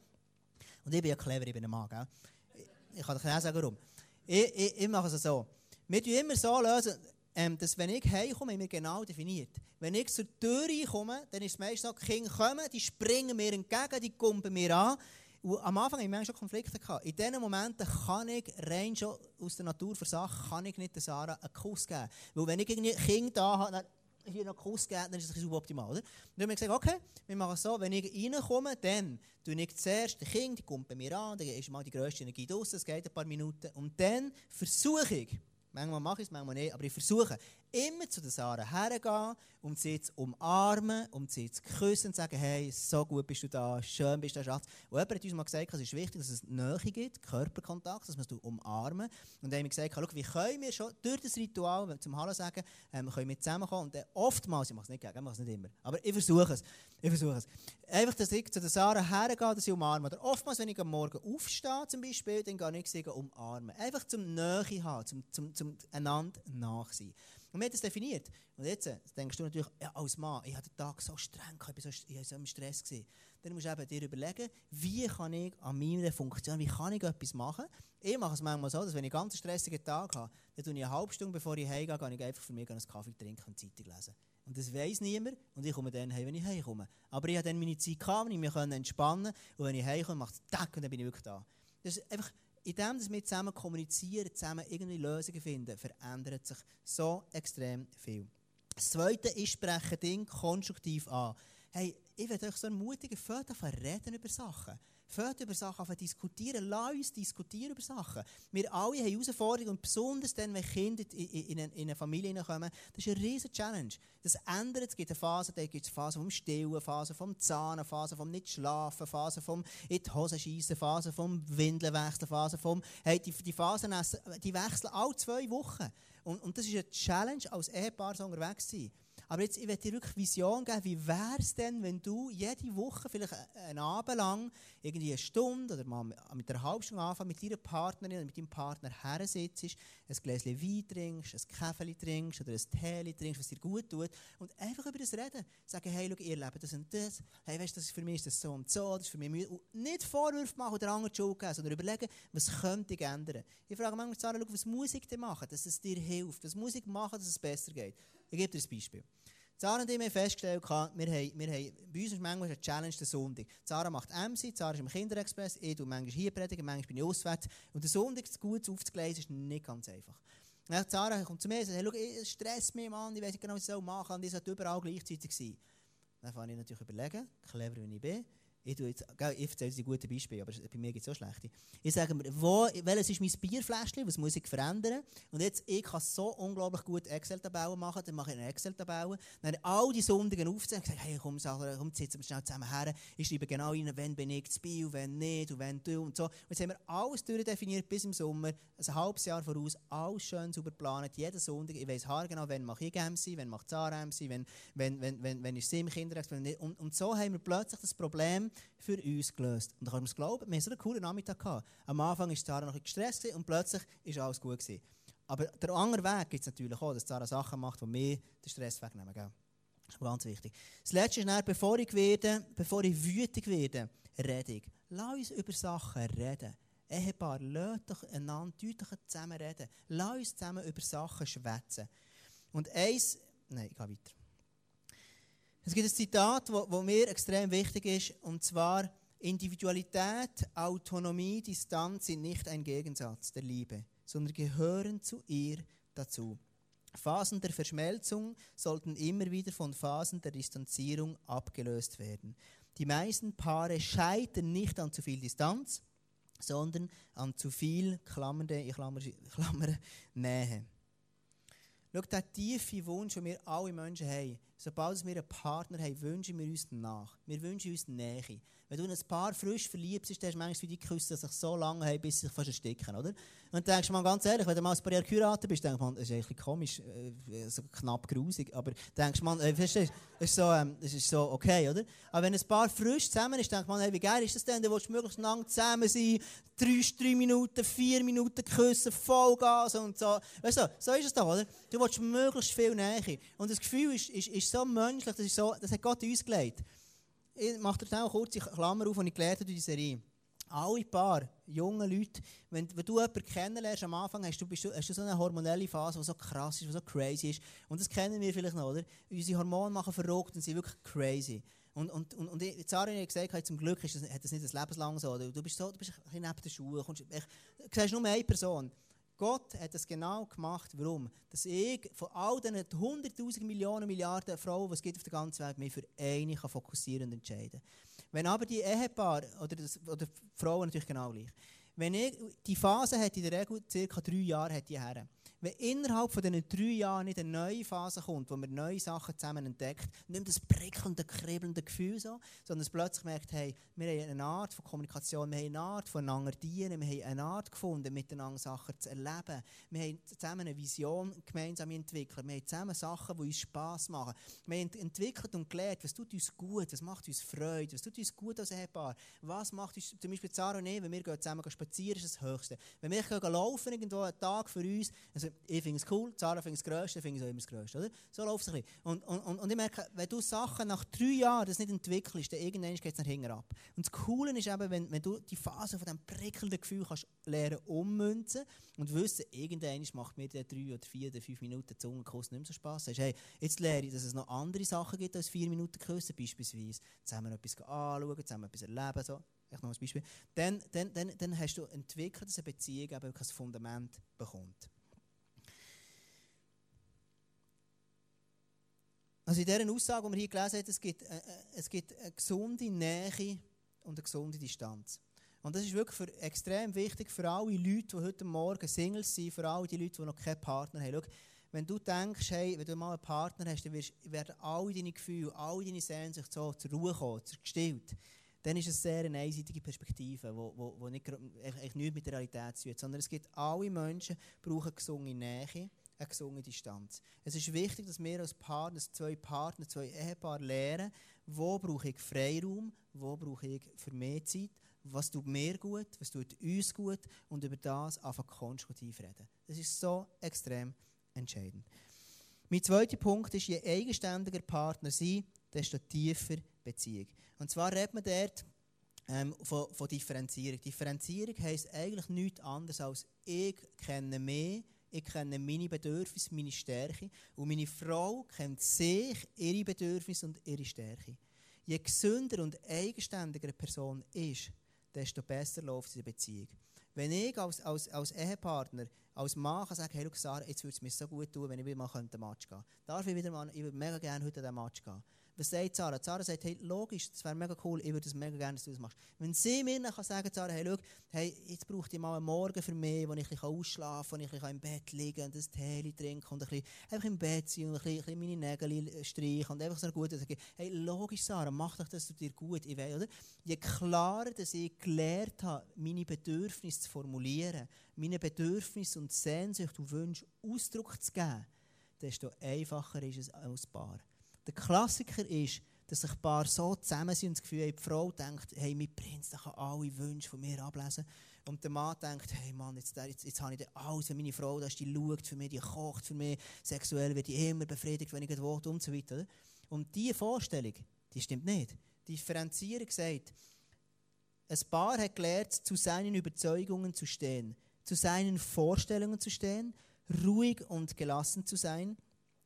und ich bin ja clever, ich bin ein Mann, gell? Ich, ich kann dir auch sagen, warum. Ich, ich, ich mache es so. Wir tun immer so lösen, ähm, dass wenn ich heimkomme, haben wir genau definiert. Wenn ich zur Tür reinkomme, dann ist es meistens so, die Kinder kommen, die springen mir entgegen, die kumpen mir an. Und am Anfang hatten wir schon Konflikte. Gehabt. In diesen Momenten kann ich rein schon aus der Natur für Sachen, kann ich nicht Sarah einen Kuss geben. Weil wenn ich irgendwie Kinder da habe, hier noch Kuss geben, dann ist es suboptimal, oder? Dann haben wir gesagt, okay, wir machen es so, wenn ich reinkomme, dann tue ich zuerst den Kind, die kommt bei mir an, dann ist mal die grösste Energie draussen, es geht ein paar Minuten, und dann versuche ich, manchmal mache ich es, manchmal nicht, aber ich versuche, immer zu der Sarah hergehen, um sie zu umarmen, um sie zu küssen und zu sagen, hey, so gut bist du da, schön bist du da, Schatz. Und jemand hat uns mal gesagt, es ist wichtig, dass es Nähe gibt, Körperkontakt, dass man es umarmen. Und dann haben wir gesagt, schau, wie können wir schon durch das Ritual, zum Hallo sagen, ähm, können wir zusammenkommen. Und dann oftmals, ich mache es nicht gegen, ich mache es nicht immer, aber ich versuche es. Ich versuche es. Einfach, dass ich zu der Sarah hergehe, dass sie umarme. Oder oftmals, wenn ich am Morgen aufstehe, zum Beispiel, dann gehe ich sie umarmen. Einfach zum Nähe haben, zum, zum, zum einander nachsehen. Und wir haben das definiert. Und jetzt äh, denkst du natürlich, ja, als Mann, ich hatte den Tag so streng, ich war so, ich war so im Stress. Gewesen. Dann musst du eben dir überlegen, wie kann ich an meiner Funktion, wie kann ich etwas machen? Ich mache es manchmal so, dass wenn ich einen ganz stressigen Tag habe, dann tue ich eine halbe Stunde, bevor ich heimgehe, gehe ich einfach für mich einen Kaffee trinken und Zeitung lesen. Und das weiss niemand und ich komme dann heim, wenn ich heimkomme. Aber ich habe dann meine Zeit gehabt, ich mich entspannen und wenn ich heimkomme, macht es Tack und dann bin ich wirklich da. Das ist einfach indem wir zusammen kommunizieren, zusammen irgendwie Lösungen finden, verändert sich so extrem viel. Das Zweite, ich spreche Dinge konstruktiv an. Hey, ich werde euch so ermutigen, fängt reden über Sachen. Fängt über Sachen an diskutieren. Lass uns diskutieren über Sachen. Wir alle haben Herausforderungen besonders dann, wenn Kinder in, eine, in eine Familie kommen, das ist eine riesige Challenge. Das ändert, es gibt eine Phase, da gibt es Phase vom Stillen, Phase vom Zahnen, Phase vom Nicht-Schlafen, Phase vom in die Hose schießen, Phase vom Windeln wechseln, Phase vom, hey, die, die Phasen die wechseln alle zwei Wochen. Und, und das ist eine Challenge, als Ehepaar so unterwegs zu sein. Aber jetzt, ich werde dir wirklich Vision geben, wie wäre es denn, wenn du jede Woche, vielleicht einen Abend lang, irgendwie eine Stunde oder mal mit einer halben Stunde anfangen, mit deiner Partnerin oder mit deinem Partner her sitzt, ein Gläschen Wein trinkst, ein Kaffee trinkst oder ein Tee trinkst, was dir gut tut und einfach über das reden. Sagen, hey, schau, ihr lebt das und das. Hey, weißt du, für mich ist das so und so, das ist für mich Mühe. Und nicht Vorwürfe machen oder andere Schuld geben, sondern überlegen, was könnte ich ändern. Ich frage manchmal Sarah, schau, was Musik dir machen, dass es dir hilft, was Musik machen, dass es besser geht. Ich gebe dir ein Beispiel. Zara und ich haben festgestellt, wir haben, wir haben, bei uns ist manchmal eine Challenge der Sonntag. Zara macht MC, Zara ist im Kinderexpress, ich tue manchmal hier predigen, manchmal bin ich auswärts. Und der Sonntag gut aufzugleisen ist nicht ganz einfach. Dann Zara kommt zu mir und sagt, hey, schau, es stresst mich, Mann, ich weiß nicht genau, was ich machen soll, und ich sollte überall gleichzeitig sein. Dann fange ich natürlich überlegen, clever wie ich bin, ich, tue jetzt, ich erzähle jetzt ein gutes Beispiel, aber bei mir gibt es so schlechte. Ich sage mir, wo, welches ist mein Bierfläschchen, was muss ich verändern? Und jetzt, ich kann so unglaublich gut Excel-Tabellen machen, dann mache ich eine Excel-Tabelle. Dann all die Sondigen aufzählen und sage, hey, komm, Sarah, komm, sitzen wir schnell zusammen her. Ich schreibe genau rein, wenn bin ich zu Biel, wenn nicht und wenn du und so. Und jetzt haben wir alles durchdefiniert bis im Sommer, ein halbes Jahr voraus, alles schön sauber geplant, jeden Sonntag. Ich weiss haargenau, wenn mache ich MC, wenn macht Sarah MC, wenn, wenn, wenn, wenn, wenn ist sie im Kinderrecht, wenn nicht. Und, und so haben wir plötzlich das Problem, für uns gelöst. Und da kann man es glauben, wir hatten so einen coolen Nachmittag. Gehabt. Am Anfang war Zara noch gestresst und plötzlich war alles gut. Gewesen. Aber der andere Weg gibt es natürlich auch, dass Zara Sachen macht, die mir den Stress wegnehmen. Gell? Das ist ganz wichtig. Das Letzte ist dann, bevor ich, werde, bevor ich wütig werde, rede ich. Lass uns über Sachen reden. Ehepaar, lasst doch einander deutlich zusammen reden. Lass uns zusammen über Sachen schwätzen. Und eins, nein, ich gehe weiter. Es gibt ein Zitat, das mir extrem wichtig ist, und zwar, Individualität, Autonomie, Distanz sind nicht ein Gegensatz der Liebe, sondern gehören zu ihr dazu. Phasen der Verschmelzung sollten immer wieder von Phasen der Distanzierung abgelöst werden. Die meisten Paare scheitern nicht an zu viel Distanz, sondern an zu viel klammernde, ich klammere, <laughs> klammere Nähe. Schau, der tiefe Wunsch, den wir alle Menschen haben, sobald wir einen Partner haben, wünschen wir uns nach. Wir wünschen uns Nähe. Wenn du in ein Paar frisch verliebt bist, dann hast du manchmal die Küsse, die sich so lange haben, bis sie sich fast ersticken, oder? Und denkst du mal ganz ehrlich, wenn du mal ein paar Jahre geheiratet bist, denkst du, man, das ist eigentlich komisch, äh, so knapp grusig, aber denkst du, man, äh, verstehst das ist so, ähm, das ist so okay, oder? Aber wenn ein Paar frisch zusammen ist, denkt man, hey, wie geil ist das denn? Du willst möglichst lang zusammen sein, drei, drei Minuten, vier Minuten küssen, Vollgas und so. Weißt du, so ist es doch, oder? Du willst möglichst viel Nähe. Und das Gefühl ist, ist, ist so menschlich, das, ist so, das hat Gott in uns gelegt ich mache dir schnell kurz Klammer auf, die ich gelernt habe durch die Serie. Alle paar junge Leute, wenn, wenn du jemanden kennenlernst, am Anfang hast du, bist du, hast du so eine hormonelle Phase, die so krass ist, die so crazy ist. Und das kennen wir vielleicht noch, oder? Unsere Hormone machen verrückt und sind wirklich crazy. Und, und, und, und ich, Sarah hat gesagt, zum Glück ist das, hat das nicht das lebenslang so. Du bist so, du bist ein bisschen neben der Schule, kommst, ich, du siehst nur eine Person. Gott hat es genau gemacht. Warum? Dass ich von all den 100.000 Millionen Milliarden Frauen, die es gibt auf der ganzen Welt, mich für eine kann fokussieren und entscheiden Wenn aber die Ehepaare, oder, das, oder Frauen natürlich genau gleich, wenn ich, die Phase hat in der Regel circa drei Jahre hat die her. Wenn innerhalb von diesen drei Jahren nicht eine neue Phase kommt, wo man neue Sachen zusammen entdeckt, nicht das prickelnde, kribbelnde Gefühl so, sondern es plötzlich merkt, hey, wir haben eine Art von Kommunikation, wir haben eine Art voneinander dienen, wir haben eine Art gefunden, miteinander Sachen zu erleben. Wir haben zusammen eine Vision gemeinsam entwickelt. Wir haben zusammen Sachen, die uns Spass machen. Wir haben entwickelt und gelernt, was tut uns gut, was macht uns Freude, was tut uns gut als Ehepaar, was macht uns, zum Beispiel Sarah und ich, wenn wir zusammen spazieren, ist das Höchste. Wenn wir gehen laufen, irgendwo einen Tag für uns, also ich finde es cool, Zara findet es grösste, ich finde es auch immer das Größte. Oder? So läuft es ein bisschen. Und, und, und ich merke, wenn du Sachen nach drei Jahren das nicht entwickelst, dann irgendwann geht es nach hinten ab. Und das Coole ist eben, wenn, wenn du die Phase von diesem prickelnden Gefühl kannst lernen ummünzen und wissen, irgendwann macht mir der drei oder vier oder fünf Minuten Zungenkuss nicht mehr so Spass. Sagst, hey, jetzt lerne ich, dass es noch andere Sachen gibt als vier Minuten Küssen, beispielsweise zusammen etwas anschauen, zusammen etwas erleben, so. Ich noch ein Beispiel. Dann, dann, dann, dann hast du entwickelt, dass eine Beziehung eben ein Fundament bekommt. Also in dieser Aussage, die wir hier gelesen haben, es gibt, äh, äh, es gibt eine gesunde Nähe und eine gesunde Distanz. Und das ist wirklich für, extrem wichtig für alle Leute, die heute Morgen Singles sind, für alle die Leute, die noch keinen Partner haben. Schau, wenn du denkst, hey, wenn du mal einen Partner hast, dann werden alle deine Gefühle, alle deine Sehnsucht so zur Ruhe kommen, gestillt. Dann ist es sehr eine einseitige Perspektive, wo, wo, wo nicht, nichts mit der Realität zu sondern es gibt alle Menschen, brauchen gesunde Nähe, eine gesunde Distanz. Es ist wichtig, dass wir als Partner, zwei Partner, zwei Ehepaare lernen, wo brauche ich Freiraum, wo brauche ich für mehr Zeit, was tut mir gut, was tut uns gut und über das einfach konstruktiv reden. Das ist so extrem entscheidend. Mein zweiter Punkt ist, je eigenständiger Partner sein, desto tiefer Beziehung. Und zwar redet man dort ähm, von, von Differenzierung. Differenzierung heisst eigentlich nichts anderes als ich kenne mehr, ich kenne meine Bedürfnisse, meine Stärke und meine Frau kennt sich, ihre Bedürfnisse und ihre Stärke. Je gesünder und eigenständiger eine Person ist, desto besser läuft diese Beziehung. Wenn ich als, als, als Ehepartner, als Mann kann sagen, hey, Sarah, jetzt würde es mir so gut tun, wenn ich wieder mal den Match gehen könnte. Darf ich wieder mal, ich würde mega gerne heute den Match gehen. Was sagt Sarah? Sarah sagt, hey, logisch, das wäre mega cool, ich würde es mega gerne, dass du das machst. Wenn sie mir dann kann sagen Sarah, hey, schau, hey, jetzt braucht ihr mal einen Morgen für mich, wo ich ein ausschlafen kann, wo ich im Bett liegen und ein Tee trinken und ein bisschen einfach im Bett sein und ein bisschen, ein bisschen meine Nägel streichen und einfach so eine gute sagen, hey, logisch, Sarah, mach doch das dir gut. Ich weiß, oder? Je klarer, dass ich gelernt habe, meine Bedürfnisse zu formulieren, meine Bedürfnisse und Sehnsucht und Wünsche Ausdruck zu geben, desto einfacher ist es als Paar. Der Klassiker ist, dass sich ein Paar so zusammen sind und das Gefühl haben, die Frau denkt, hey, mein Prinz, der kann alle Wünsche von mir ablesen. Und der Mann denkt, hey Mann, jetzt, jetzt, jetzt habe ich alles, wenn meine Frau da ist, die schaut für mich, die kocht für mich, sexuell wird die immer befriedigt, wenn ich will und so weiter. Und diese Vorstellung, die stimmt nicht. Die Differenzierung sagt, ein Paar hat gelernt, zu seinen Überzeugungen zu stehen, zu seinen Vorstellungen zu stehen, ruhig und gelassen zu sein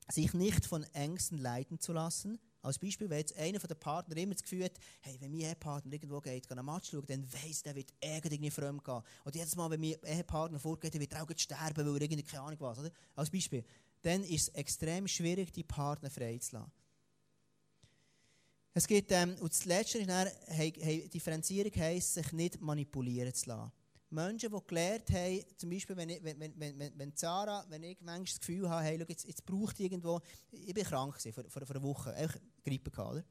sich nicht von Ängsten leiten zu lassen. Als Beispiel, wenn jetzt einer der Partner immer das Gefühl hat, hey, wenn mein Ehepartner irgendwo geht, kann einen Match schauen, dann weiss der wird irgendwie fremd gehen. Und jedes Mal, wenn mein Ehepartner vorgeht, dann wird er auch sterben, weil er irgendwie keine Ahnung was. Oder? Als Beispiel. Dann ist es extrem schwierig, die Partner freizulassen. Es gibt, ähm, und das Letzte ist dann, hey, hey, Differenzierung heisst, sich nicht manipulieren zu lassen. Menschen, die gelernt haben, zum Beispiel, wenn, ich, wenn, wenn, wenn, wenn Sarah, wenn ich manchmal das Gefühl habe, hey, schau, jetzt, jetzt braucht irgendwo, ich bin krank vor, vor, vor einer Woche, einfach Grippe gehabt?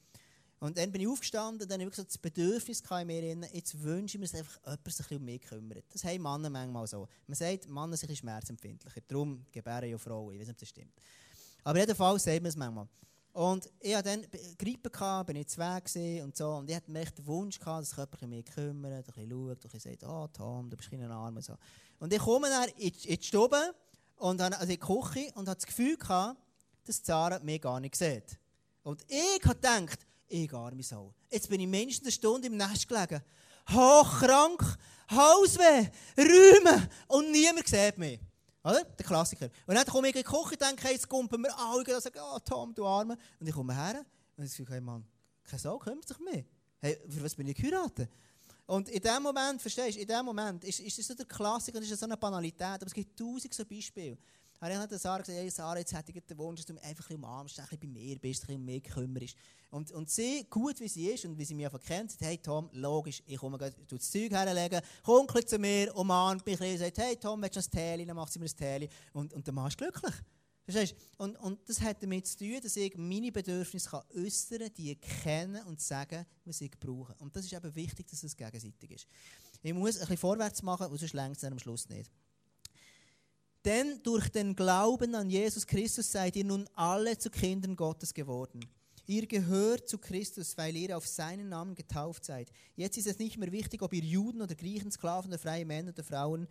Und dann bin ich aufgestanden dann habe ich das Bedürfnis in mir, jetzt wünsche ich mir, dass einfach jemand sich um mich kümmert. Das haben Männer manchmal so. Man sagt, Männer sind schmerzempfindlicher, darum gebären ja Frauen, ich weiß nicht, ob das stimmt. Aber jedenfalls sagt man es manchmal. Und ich hatte dann Grippe, gehabt, bin jetzt weg und so. Und ich hatte echt den Wunsch, gehabt, dass sich jemand um mich kümmert, ein bisschen schaut, ein bisschen sagt, oh Tom, du bist kein Arm und so. Und ich komme dann in, in die Stube, und dann, also in die Küche und hatte das Gefühl, gehabt, dass Zara mich gar nicht sieht. Und ich habe gedacht, ich arme Sau. Jetzt bin ich mindestens eine Stunde im Nest gelegen. Hochkrank, Hausweh, Räume und niemand sieht mich. Oder? Der Klassiker. Und dann komme ich in die Küche und denke, jetzt kumpen wir alle und sagen, oh Tom, du Arme. Und ich komme her und ich sage, hey Mann, keine Sau kümmert sich mehr. Hey, für was bin ich geheiratet? Und in dem Moment, verstehst du, in dem Moment ist, ist das so der Klassiker, ist das so eine Banalität, aber es gibt tausend so Beispiele. Aber ich habe Sarah gesagt, hey Sarah, jetzt hätte ich den Wunsch, dass du mich einfach ein umarmst, ein bisschen bei mir bist, ein bisschen um mich kümmerst. Und, und sie, gut wie sie ist und wie sie mich einfach kennt, sagt, hey Tom, logisch, ich komme, du das Zeug herlegen, komm zu mir, umarmt mich und sagt, hey Tom, willst du ein Täli? Dann macht sie mir ein Täli. Und, und der Mann ist glücklich. Verstehst du? Und, und das hat damit zu tun, dass ich meine Bedürfnisse kann äußern kann, die kennen und sagen, was ich brauche. Und das ist eben wichtig, dass es gegenseitig ist. Ich muss ein bisschen vorwärts machen, sonst längst es am Schluss nicht. Denn durch den Glauben an Jesus Christus seid ihr nun alle zu Kindern Gottes geworden. Ihr gehört zu Christus, weil ihr auf seinen Namen getauft seid. Jetzt ist es nicht mehr wichtig, ob ihr Juden oder Griechen, Sklaven oder freie Männer oder Frauen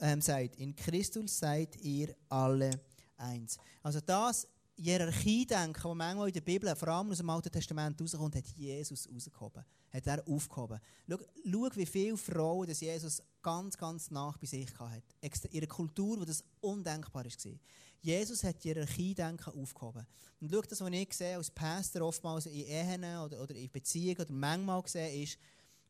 ähm, seid. In Christus seid ihr alle eins. Also das Hierarchie-Denken, das manchmal in der Bibel, vor allem aus dem Alten Testament rauskommt, hat Jesus rausgehoben. Hat er aufgehoben. Schau, schau, wie viele Frauen das Jesus ganz, ganz nach bei sich hatte. In einer Kultur, wo das undenkbar war. Jesus hat Hierarchie-Denken aufgehoben. Und schau, das, was ich sehe als Pastor oftmals in Ehen oder, oder in Beziehungen oder manchmal sehe, ist,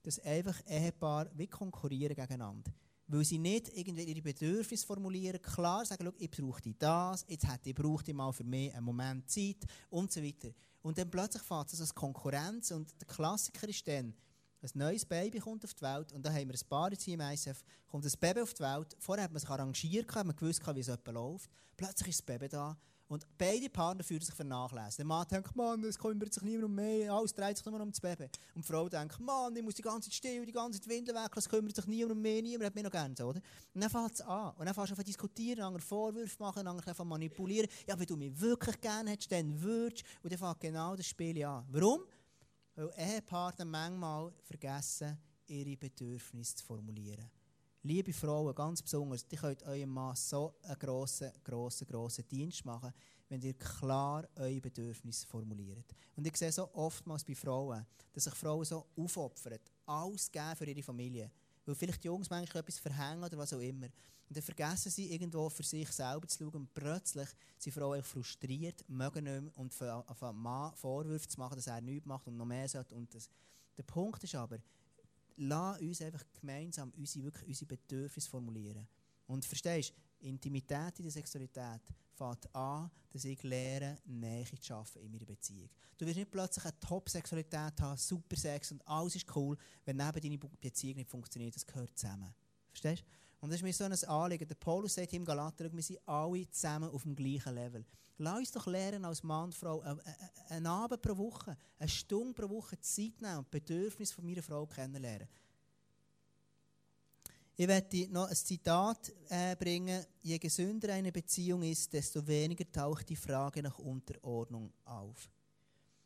dass einfach Ehepaare wie konkurrieren gegeneinander. Weil sie nicht irgendwie ihre Bedürfnisse formulieren, klar sagen, ich brauche das, jetzt hätte ich, brauche ich mal für mich einen Moment Zeit und so weiter. Und dann plötzlich fängt es als Konkurrenz und der Klassiker ist dann, ein neues Baby kommt auf die Welt und da haben wir ein Paar jetzt hier im ISF, kommt ein Baby auf die Welt, vorher hat man sich arrangiert, hat man gewusst, wie es läuft, plötzlich ist das Baby da und beide Partner fühlen sich vernachlässigt. Der Mann denkt, Mann, es kümmert sich niemand um mich, alles dreht sich nur um das Baby. Und die Frau denkt, Mann, ich muss die ganze Zeit stehen, die ganze Zeit Windel weg, es kümmert sich niemand um mich, niemand hat mich noch gern. Oder? Und dann fängt es an. Und dann fängst du an zu diskutieren, andere Vorwürfe machen, andere manipulieren. Ja, wenn du mich wirklich gerne hättest, dann würdest Und dann fängt genau das Spiel an. Warum? Weil Ehepartner manchmal vergessen, ihre Bedürfnisse zu formulieren. Liebe Frauen, ganz besonders, die könnt eurem Mann so einen grossen, grossen, grossen Dienst machen, wenn ihr klar eure Bedürfnisse formuliert. Und ich sehe so oftmals bei Frauen, dass sich Frauen so aufopfern, alles geben für ihre Familie. Weil vielleicht die Jungs manchmal etwas verhängen oder was auch immer. Und dann vergessen sie irgendwo für sich selber zu schauen und plötzlich sind Frauen frustriert, mögen nicht mehr und fangen Mann Vorwürfe zu machen, dass er nichts macht und noch mehr sollte. Und das. Der Punkt ist aber, lass uns einfach gemeinsam unsere, wirklich unsere Bedürfnisse formulieren. Und verstehst du, Intimität in der Sexualität fängt an, dass ich lerne, Nähe zu schaffen in meiner Beziehung. Du wirst nicht plötzlich eine Top-Sexualität haben, super Sex und alles ist cool, wenn neben deiner Beziehung nicht funktioniert. Das gehört zusammen. Verstehst du? Und das ist mir so ein Anliegen. Der Paulus sagt im Galater, wir sind alle zusammen auf dem gleichen Level. Lass uns doch lernen, als Mann und Frau, einen Abend pro Woche, eine Stunde pro Woche Zeit nehmen und Bedürfnisse von meiner Frau kennenlernen. Ich werde noch ein Zitat äh, bringen. Je gesünder eine Beziehung ist, desto weniger taucht die Frage nach Unterordnung auf.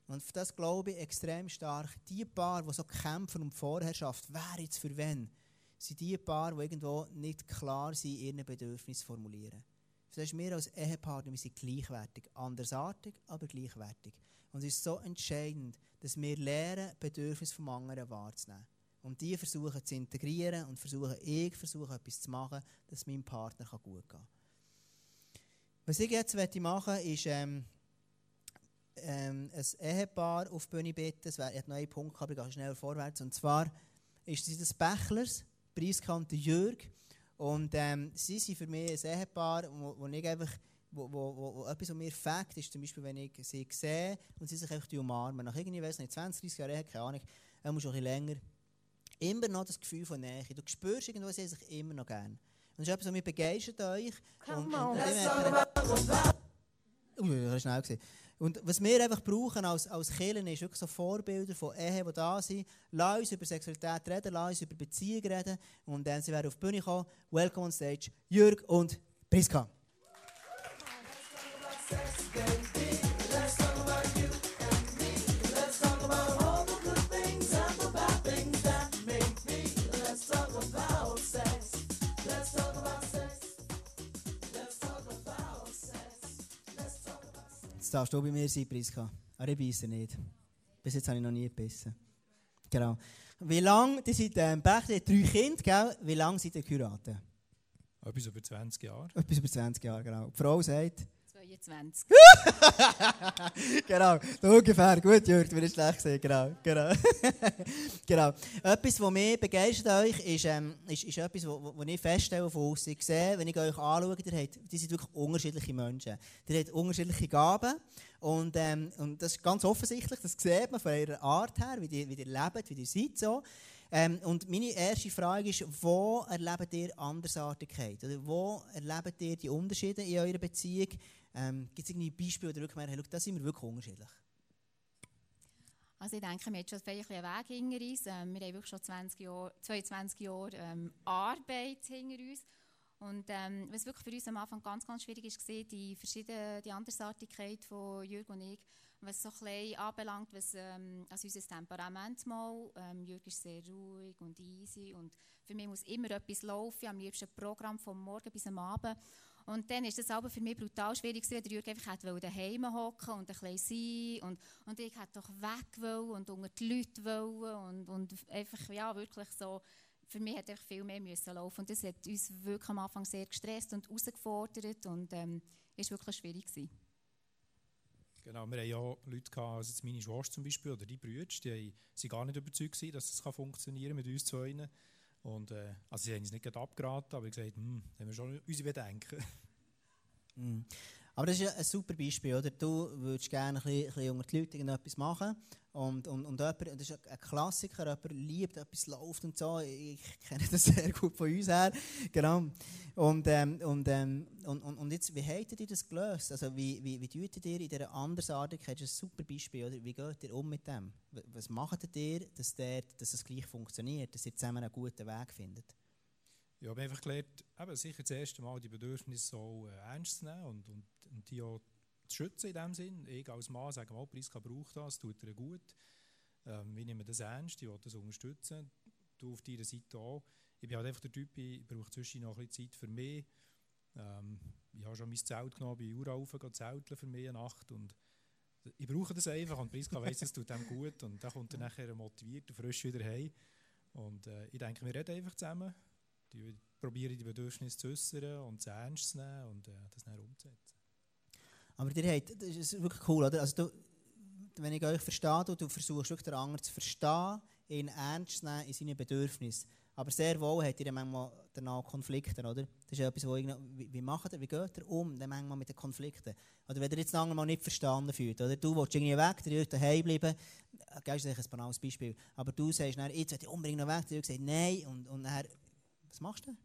Und für das glaube ich extrem stark. Die Paar, die so kämpfen um Vorherrschaft, wer jetzt für wen, sind die Paar, die irgendwo nicht klar sind, ihre Bedürfnisse formulieren. Das heißt, wir als Ehepartner wir sind gleichwertig. Andersartig, aber gleichwertig. Und es ist so entscheidend, dass wir lernen, Bedürfnisse vom anderen wahrzunehmen. Und die versuchen zu integrieren und versuchen, ich versuche etwas zu machen, dass meinem Partner gut gehen kann. Was ich jetzt machen möchte, ist ähm, ähm, ein Ehepaar auf die Bühne bitten. Es wäre noch ein Punkt, aber ich gehe schnell vorwärts. Und zwar ist es das Bächlers, Priska und Jürg. Und ähm, sie sind für mich ein Ehepaar, wo, wo ich einfach, wo, wo, wo, wo etwas, was mir fängt, ist zum Beispiel, wenn ich sie sehe und sie sich einfach umarmen. Nach irgendwie, weiß nicht, 20, 30 Jahren, keine Ahnung, er muss schon ein bisschen länger, immer noch das Gefühl von Nähe. Du spürst irgendwo, sie sich immer noch gern. Und das ist etwas, was mich begeistert euch. Come und, on. Und, und, und, uh, schnell gesehen. Und was wir einfach brauchen als, als Kirchen ist wirklich so Vorbilder von Ehen, die da sind. Lass uns über Sexualität reden, lass uns über Beziehungen reden. Und dann sie werden auf die Bühne kommen. Welcome on stage, Jürg und Priska. Jetzt darfst du bei mir sein, Priska. Aber ich beiße nicht. Bis jetzt habe ich noch nie gebissen. Genau. Wie lange, die sind ähm, Pächter, drei Kinder, gell? Wie lange seid ihr geheiratet? Etwas über 20 Jahre. Etwas über 20 Jahre, genau. Die Frau sagt... 22. <laughs> genau, ungefähr. Gut, Jürg, du wirst schlecht gesehen. Genau, genau. <laughs> genau. Etwas, was mich begeistert euch, ist, ähm, ist, ist etwas, was ich feststelle von uns. Ich sehe, wenn ich euch anschaue, habt, die sind wirklich unterschiedliche Menschen. Ihr habt unterschiedliche Gaben. Und, ähm, und das ist ganz offensichtlich, das sieht man von eurer Art her, wie ihr, wie lebt, wie ihr seid. So. Ähm, und meine erste Frage ist, wo erlebt ihr Andersartigkeit? Oder wo erlebt ihr die Unterschiede in eurer Beziehung? Ähm, Gibt es irgendwie Beispiele oder Rückmeldungen? Hey, da sind wir wirklich unterschiedlich. Also ich denke, wir haben schon einen Weg hinter uns. Ähm, wir haben wirklich schon 20 Jahre, 22 Jahre ähm, Arbeit hinter uns. Und ähm, was wirklich für uns am Anfang ganz, ganz schwierig ist, die verschiedene, die Andersartigkeit von Jürg und ich, was so ein anbelangt, was ähm, also unser Temperament mal. Ähm, Jürg ist sehr ruhig und easy und für mich muss immer etwas laufen, am liebsten Programm vom Morgen bis am Abend. Und dann ist das aber für mich brutal schwierig, weil der Jürg einfach daheim hocken und ein bisschen sein und, und ich hätte doch weg und unter die Leute wollen und, und einfach, ja, wirklich so, für mich hätte viel mehr müssen laufen und das hat uns wirklich am Anfang sehr gestresst und herausgefordert und ähm, ist wirklich schwierig gewesen. Genau, wir haben ja Leute also meine Schwester zum Beispiel oder die Brüder, die waren gar nicht überzeugt, dass es funktionieren kann mit uns zwei. Und, äh, also sie haben es nicht abgeraten, aber gesagt, hm, haben wir schon unsere Bedenken. Mm. Aber das ist ja ein super Beispiel, oder? Du würdest gerne ein bisschen, die Leute etwas machen und, und, und jemand, das ist ein Klassiker, jemand liebt, etwas läuft und so. Ich kenne das <laughs> sehr gut von uns her. Genau. Und, ähm, und, ähm, und, und, und jetzt, wie habt ihr das gelöst? Also, wie, wie, wie tut ihr in dieser Andersartigkeit? Das ist ein super Beispiel, oder? Wie geht ihr um mit dem? Was macht ihr, dass, der, dass es gleich funktioniert, dass ihr zusammen einen guten Weg findet? Ja, ich habe einfach gelernt, eben sicher das erste Mal die Bedürfnisse so äh, ernst zu nehmen und, und, und die auch zu schützen in dem Sinn. Ich als Mann sage mal, Priska braucht das, tut ihr gut. Ähm, ich nehme das ernst, ich will das unterstützen. Du auf deiner Seite auch. Ich bin halt einfach der Typ, ich brauche zwischen noch ein bisschen Zeit für mich. Ähm, ich habe schon mein Zelt genommen, bei Jura zelteln für mich eine Nacht und ich brauche das einfach und Priska weiss, es tut dem gut und dann kommt er nachher motiviert und frisch wieder heim. Und äh, ich denke, wir reden einfach zusammen die probieren die Bedürfnisse zu äußern und zu ernst zu nehmen und äh, das dann umzusetzen. Aber ihr habt, das ist wirklich cool, oder? Also du, wenn ich euch verstehe, du, du versuchst wirklich den anderen zu verstehen, ihn ernst zu nehmen in seinen Bedürfnissen. Aber sehr wohl hat ihr manchmal danach Konflikte, oder? Das ist etwas, wo ich, wie, macht ihr, wie geht ihr um dann manchmal mit den Konflikten? Oder wenn ihr jetzt lange mal nicht verstanden fühlt, oder? Du willst irgendwie weg, der willst daheim bleiben, das ist ein banales Beispiel, aber du sagst dann, jetzt will ich unbedingt noch weg, der sagt nein und, und dann was machst du?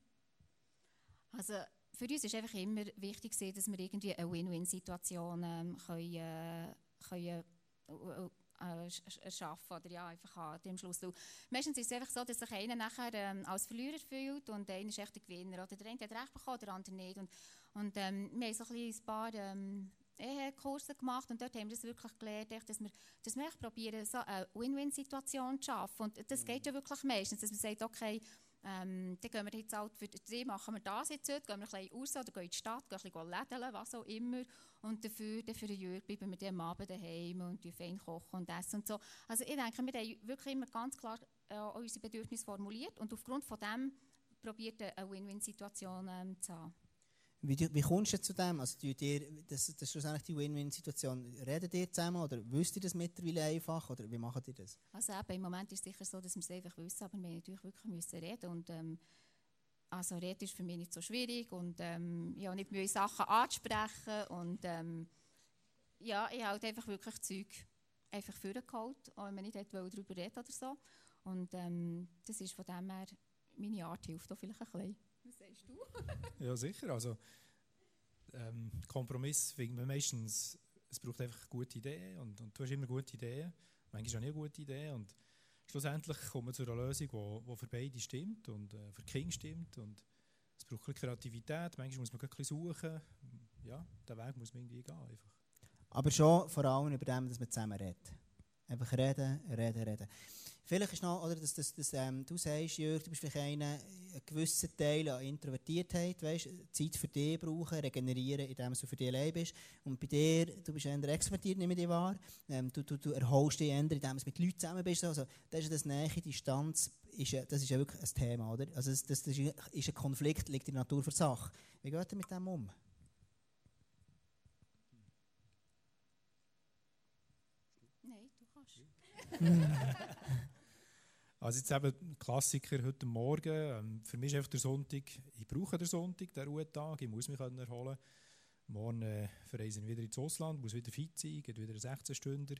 Also für uns ist einfach immer wichtig, dass wir irgendwie eine Win-Win-Situation ähm, können, äh, können äh, äh, schaffen oder ja, einfach dem Schluss. meistens ist es einfach so, dass sich einer nachher ähm, als Verlierer fühlt und einer ist echt der Gewinner. Oder der eine hat recht bekommen, der andere nicht. Und, und ähm, wir haben so ein, ein paar ähm, Ehekurse gemacht und dort haben wir das wirklich gelernt, dass wir, dass wir probieren, so eine Win-Win-Situation zu schaffen. Und das geht ja wirklich meistens, dass man sagt, okay, ähm, dann gehen wir jetzt halt für die machen wir das jetzt heute, gehen wir ein bisschen raus oder gehen in die Stadt, gehen ein bisschen lädeln, was auch immer. Und dafür, dann für ein Jahr bleiben wir dann am Abend daheim und fein kochen und essen und so. Also ich denke, wir haben wirklich immer ganz klar äh, unsere Bedürfnisse formuliert und aufgrund von dem probiert eine Win-Win-Situation ähm, zu haben. Wie, wie kommst du zu dem? Also, ihr, das, das ist schlussendlich die Win-Win-Situation. Redet ihr zusammen oder wisst ihr das mittlerweile einfach? Oder wie macht ihr das? Also eben, im Moment ist es sicher so, dass wir es einfach wissen, aber wir müssen natürlich wirklich müssen reden. Und, ähm, also reden ist für mich nicht so schwierig und ähm, ja, nicht neue Sachen anzusprechen. Und ähm, ja, ich habe halt einfach wirklich Zeug einfach vorgeholt, auch wenn man nicht darüber reden oder so. Und ähm, das ist von dem her, meine Art hilft auch vielleicht ein bisschen. Sagst du? <laughs> ja, sicher. Also, ähm, Kompromiss finden wir meistens, es braucht einfach gute Ideen und, und du hast immer gute Ideen. Manchmal auch nie gute Ideen und schlussendlich kommen wir zu einer Lösung, die für beide stimmt und äh, für King stimmt und es braucht ein Kreativität, manchmal muss man ein bisschen suchen. Ja, den Weg muss man irgendwie gehen. Einfach. Aber schon vor allem über dem, dass man zusammen redet. Einfach reden, reden, reden. Vielleicht ist noch, oder, dass, dass, dass ähm, du sagst, Jörg, du bist vielleicht einer, einen gewissen Teil an Introvertiertheit, weißt, Zeit für dich brauchen, regenerieren, indem du für dich allein bist. Und bei dir, du bist eher extrovertiert, nehme ich dich wahr. Ähm, du, du, du erholst dich eher, indem du mit Leuten zusammen bist. Also, das ist das Nähe, Distanz, ist, das ist ja wirklich ein Thema, oder? Also, das, das ist ein Konflikt, liegt in der Natur für Sache. Wie geht ihr mit dem um? Nein, du kannst. <laughs> Also jetzt eben Klassiker heute Morgen. Ähm, für mich ist einfach der Sonntag, ich brauche den Sonntag, den Ruhetag, ich muss mich erholen. Morgen äh, verreisen wir wieder ins Ausland, muss wieder fit sein, geht wieder 16 Stunden.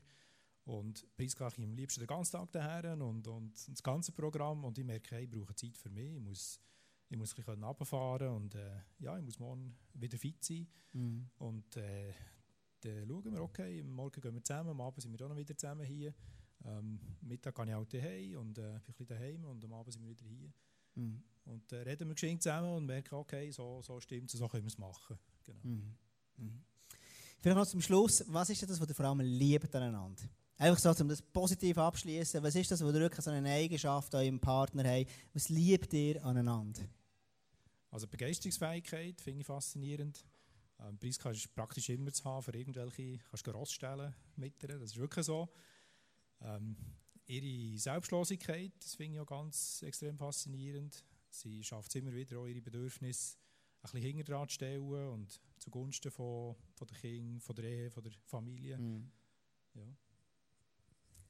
Und Priska ich am liebsten den ganzen Tag daher und, und das ganze Programm. Und ich merke, hey, ich brauche Zeit für mich. Ich muss, ich muss ein bisschen runterfahren und äh, ja, ich muss morgen wieder fit sein. Mhm. Und äh, dann schauen wir, okay, morgen gehen wir zusammen, am Abend sind wir auch noch wieder zusammen hier. Ähm, Mittag gehe ich auch daheim und äh, bin ein daheim und am Abend sind wir wieder hier. Mhm. Und äh, reden wir geschwind zusammen und merken, okay, so, so stimmt es, so können wir es machen. Genau. Mhm. Mhm. Vielleicht noch zum Schluss, was ist das, was ihr vor allem liebt aneinander? Einfach so, um das positiv abschließen. Was ist das, was ihr wirklich so eine Eigenschaft an eurem Partner habt? Was liebt ihr aneinander? Also Begeisterungsfähigkeit finde ich faszinierend. Ähm, Preis kannst du praktisch immer zu haben für irgendwelche, kannst du rausstellen mit ihr, das ist wirklich so. Ähm, ihre Selbstlosigkeit, das finde ich auch ganz extrem faszinierend. Sie schafft es immer wieder, auch ihre Bedürfnisse ein bisschen hinter dran zu stellen und zugunsten von, von den Kindern, von der Ehe, von der Familie. Mhm. Ja.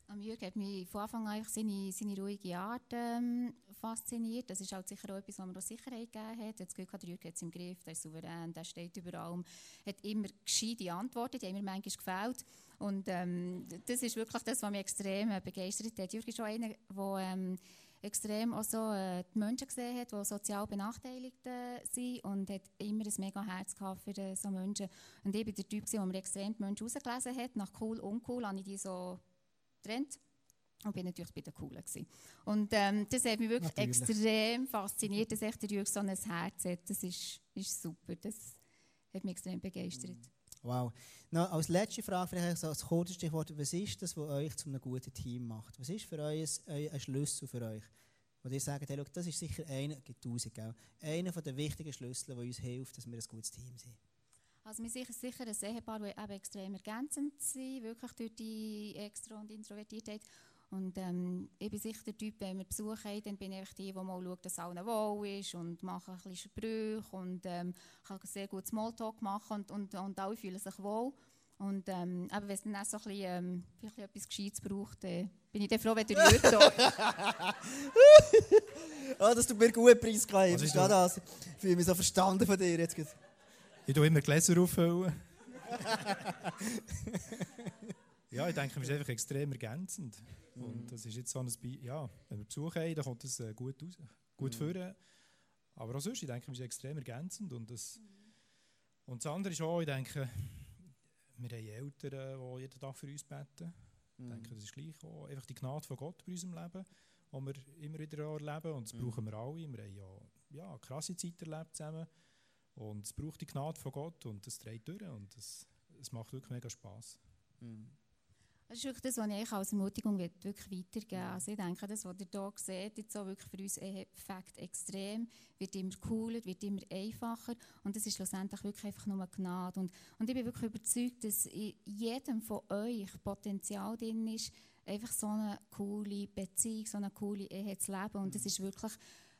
Am Jürgen hat mich von Anfang an seine, seine ruhige Art ähm, fasziniert. Das ist halt sicher auch etwas, was mir auch Sicherheit gegeben hat. Jetzt Glück, der hat es im Griff, der ist souverän, der steht über allem, hat immer gescheite Antworten, die haben mir manchmal gefällt. Und ähm, das ist wirklich das, was mich extrem äh, begeistert hat. Jürgen ist auch einer, der ähm, extrem auch so, äh, die Menschen gesehen hat, die sozial benachteiligt äh, sind und hat immer ein mega Herz gehabt für äh, so Menschen. Und ich war der Typ, der mir extrem die Menschen rausgelesen hat, nach cool, uncool, habe ich die so getrennt. Und bin natürlich bei den Coolen. Gewesen. Und ähm, das hat mich wirklich natürlich. extrem fasziniert, dass echt der Jürg so ein Herz hat. Das ist, ist super. Das hat mich extrem begeistert. Wow. Noch als letzte Frage, vielleicht so als kurzes Stichwort, was ist das, was euch zu einem guten Team macht? Was ist für euch ein Schlüssel für euch? Wo ihr sagt, hey, das ist sicher einer, gibt tausend, gell? einer der wichtigen Schlüssel, der uns hilft, dass wir ein gutes Team sind. Also wir sind sicher ein Ehepaar, das eben extrem ergänzend sind, wirklich durch die Extra- und Introvertiertheit. Und ähm, ich bin sicher der Typ, wenn wir Besuch haben, dann bin ich die, die mal schaut, dass allen wohl ist und mache ein bisschen Sprüche und ähm, kann sehr gut Smalltalk machen und, und, und alle fühlen sich wohl. Und ähm, aber wenn es dann auch so ein bisschen, ähm, vielleicht etwas Gescheites braucht, dann bin ich dann froh, wenn Jürg da oh, Das tut mir gut, preisgegeben. Also ich das. Ich fühle mich so verstanden von dir jetzt. Ich tue immer Gläser auffüllen. <laughs> ja, ich denke, wir sind einfach extrem ergänzend. Und das ist jetzt so ein Be ja, wenn wir Besuch haben, dann kommt das äh, gut raus, gut mhm. führen. Aber auch sonst, ich denke, wir sind extrem ergänzend. Und das, mhm. und das andere ist auch, ich denke, wir haben Eltern, die jeden Tag für uns beten. Mhm. Ich denke, das ist gleich auch einfach die Gnade von Gott bei unserem Leben, die wir immer wieder erleben. Und das mhm. brauchen wir alle. Wir haben ja, ja krasse Zeit erlebt zusammen. Und es braucht die Gnade von Gott und das dreht durch. Und es, es macht wirklich mega Spass. Mhm. Das ist wirklich das, was ich als Ermutigung wirklich weitergeben Also ich denke, das, was ihr hier seht, jetzt auch wirklich für uns Effekt extrem, wird immer cooler, wird immer einfacher und das ist schlussendlich wirklich einfach nur Gnade. Und, und ich bin wirklich überzeugt, dass in jedem von euch Potenzial drin ist, einfach so eine coole Beziehung, so eine coole Ehe zu leben und es ist wirklich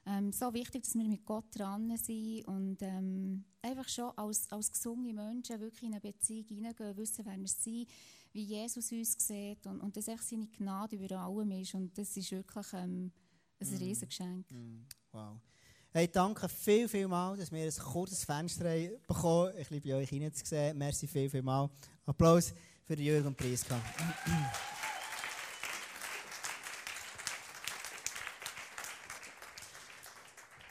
ähm, so wichtig, dass wir mit Gott dran sind und ähm, einfach schon als, als gesunde Menschen wirklich in eine Beziehung hineingehen, wissen, wer wir sind, wie Jesus uns sieht und, und dass echt seine Gnade über allem ist. Und das ist wirklich ähm, ein mm. Riesengeschenk. Mm. Wow. Hey, danke viel, viel mal, dass wir ein kurzes Fenster bekommen ein bisschen bei euch hineinzusehen. Merci viel, viel mal. Applaus für Jürgen und <clears throat>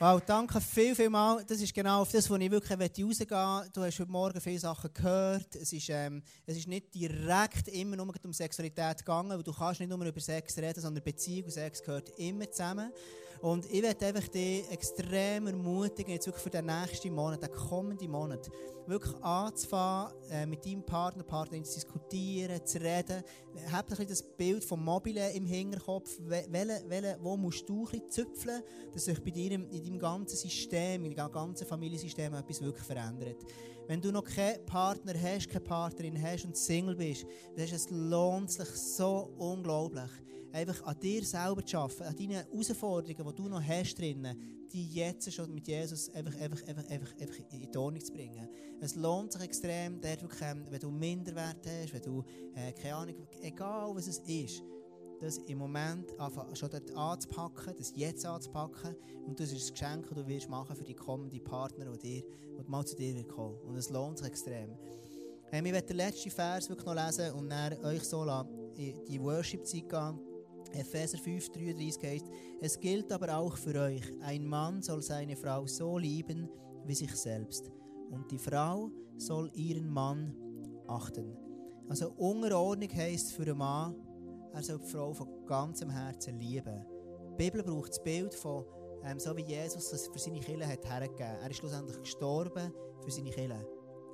Wow, danke viel, viel mal. Das ist genau auf das, wo ich wirklich rausgehen möchte. Du hast heute Morgen viele Sachen gehört. Es ist, ähm, es ist nicht direkt immer nur um Sexualität gegangen, weil du kannst nicht nur über Sex reden, sondern Beziehung und Sex gehört immer zusammen. Und ich werde einfach dich extrem ermutigen, jetzt wirklich für den nächsten Monat, den kommenden Monat, wirklich anzufangen, äh, mit deinem Partner, Partnerin zu diskutieren, zu reden. Habt ein bisschen das Bild vom Mobile im Hinterkopf. Welche, welche, wo musst du ein bisschen züpfeln, dass sich bei dir in deinem ganzen System, in deinem ganzen Familiensystem etwas wirklich verändert. Wenn du noch keinen Partner hast, keine Partnerin hast und Single bist, dann es lohnt sich so unglaublich einfach an dir selber zu arbeiten, an deinen Herausforderungen, die du noch hast drinnen, die jetzt schon mit Jesus einfach, einfach, einfach, einfach, einfach in die Ordnung zu bringen. Es lohnt sich extrem, dort, wenn du Minderwert hast, wenn du, äh, keine Ahnung, egal was es ist, das im Moment schon dort anzupacken, das jetzt anzupacken und das ist das Geschenk, das du wirst machen für die kommenden Partner, die, dir, die mal zu dir kommen. Und es lohnt sich extrem. Hey, ich werde den letzten Vers wirklich noch lesen und dann euch so in die Worship-Zeit gehen. Epheser 5, 33 heißt, es gilt aber auch für euch, ein Mann soll seine Frau so lieben wie sich selbst und die Frau soll ihren Mann achten. Also Unterordnung heisst für einen Mann, er soll die Frau von ganzem Herzen lieben. Die Bibel braucht das Bild von, ähm, so wie Jesus es für seine Kinder hat hergegeben. Er ist schlussendlich gestorben für seine Kinder.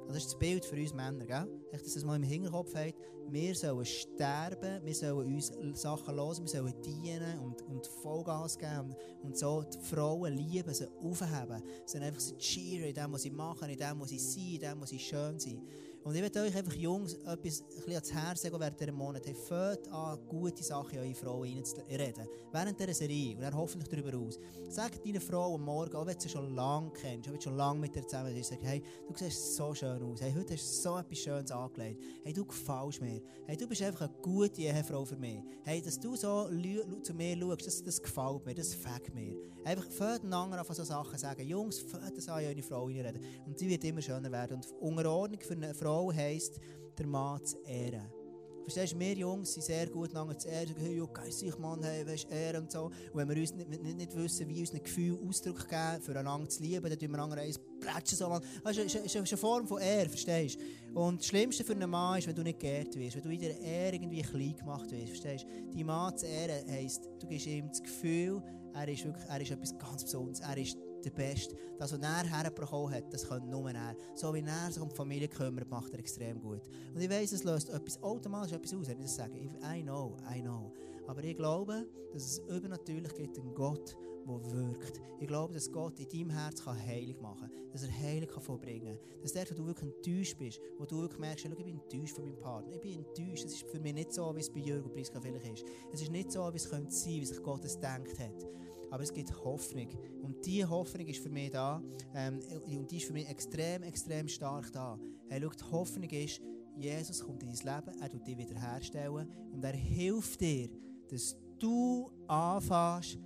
Das ist das Bild für uns Männer, gell? Echt, dass es mal im Hinterkopf hat. Wir sollen sterben, wir sollen uns Sachen hören, wir sollen dienen und, und Vollgas geben und, und so die Frauen lieben, sie aufheben. Sie einfach so cheeren in dem, was sie machen, in dem, was sie sind, in dem, was sie schön sind. Und ich möchte euch einfach Jungs etwas ein ans Herz legen während dieser Monat. Hey, fängt an, gute Sachen in eure Frau reinzureden. Während dieser Serie und dann hoffentlich darüber aus. Sagt deiner Frau am Morgen, auch wenn du sie schon lange kennst, auch wenn du schon lange mit ihr zusammen bist, sag, hey, du siehst so schön aus. Hey, heute hast du so etwas Schönes angelegt. Hey, du gefällst mir. Hey, du bist einfach eine gute Ehefrau für mich. Hey, dass du so zu mir schaust, das, das gefällt mir, das fängt mir. Einfach fängt einander an so Sachen sagen. Jungs, fängt das an, in eure Frau reinreden. Und die wird immer schöner werden. Und Unterordnung für eine Frau heisst, der Mann zu ehren. Verstehst du, wir Jungs sind sehr gut einander zu ehren. Hey, ja, geil, ich Mann, hey, weißt Ehren und so. Und wenn wir uns nicht, nicht, nicht wissen, wie ein Gefühl Ausdruck geben, für einander zu lieben, dann tun wir einander eins plätschen so, Mann. Das ist, ist, ist, eine Form von Ehre, verstehst du? Und das Schlimmste für einen Mann ist, wenn du nicht geehrt wirst, wenn du in der Ehre irgendwie klein gemacht wirst, verstehst du? Die Mann zu ehren heisst, du gibst ihm das Gefühl, er ist wirklich, er ist etwas ganz Besonderes. Er ist der Beste. Das, was er herbekommen hat, das kann nur er. So wie er sich um die Familie kümmert, macht er extrem gut. Und ich weiss, es löst etwas, automatisch etwas aus, wenn ich das sage. I know, I know. Aber ich glaube, dass es übernatürlich gibt einen Gott, der wirkt. Ich glaube, dass Gott in deinem Herz heilig machen kann, dass er heilig kann kann. Dass der, wo du wirklich enttäuscht bist, wo du merkst, ich bin enttäuscht von meinem Partner, ich bin enttäuscht, es ist für mich nicht so, wie es bei Jürgen Priska vielleicht ist. Es ist nicht so, wie es könnte sein, wie sich Gott es gedacht hat aber es gibt Hoffnung. Und diese Hoffnung ist für mich da. Ähm, und die ist für mich extrem, extrem stark da. Hey, schau, die Hoffnung ist, Jesus kommt in dein Leben, er tut dich wiederherstellen und er hilft dir, dass du anfängst,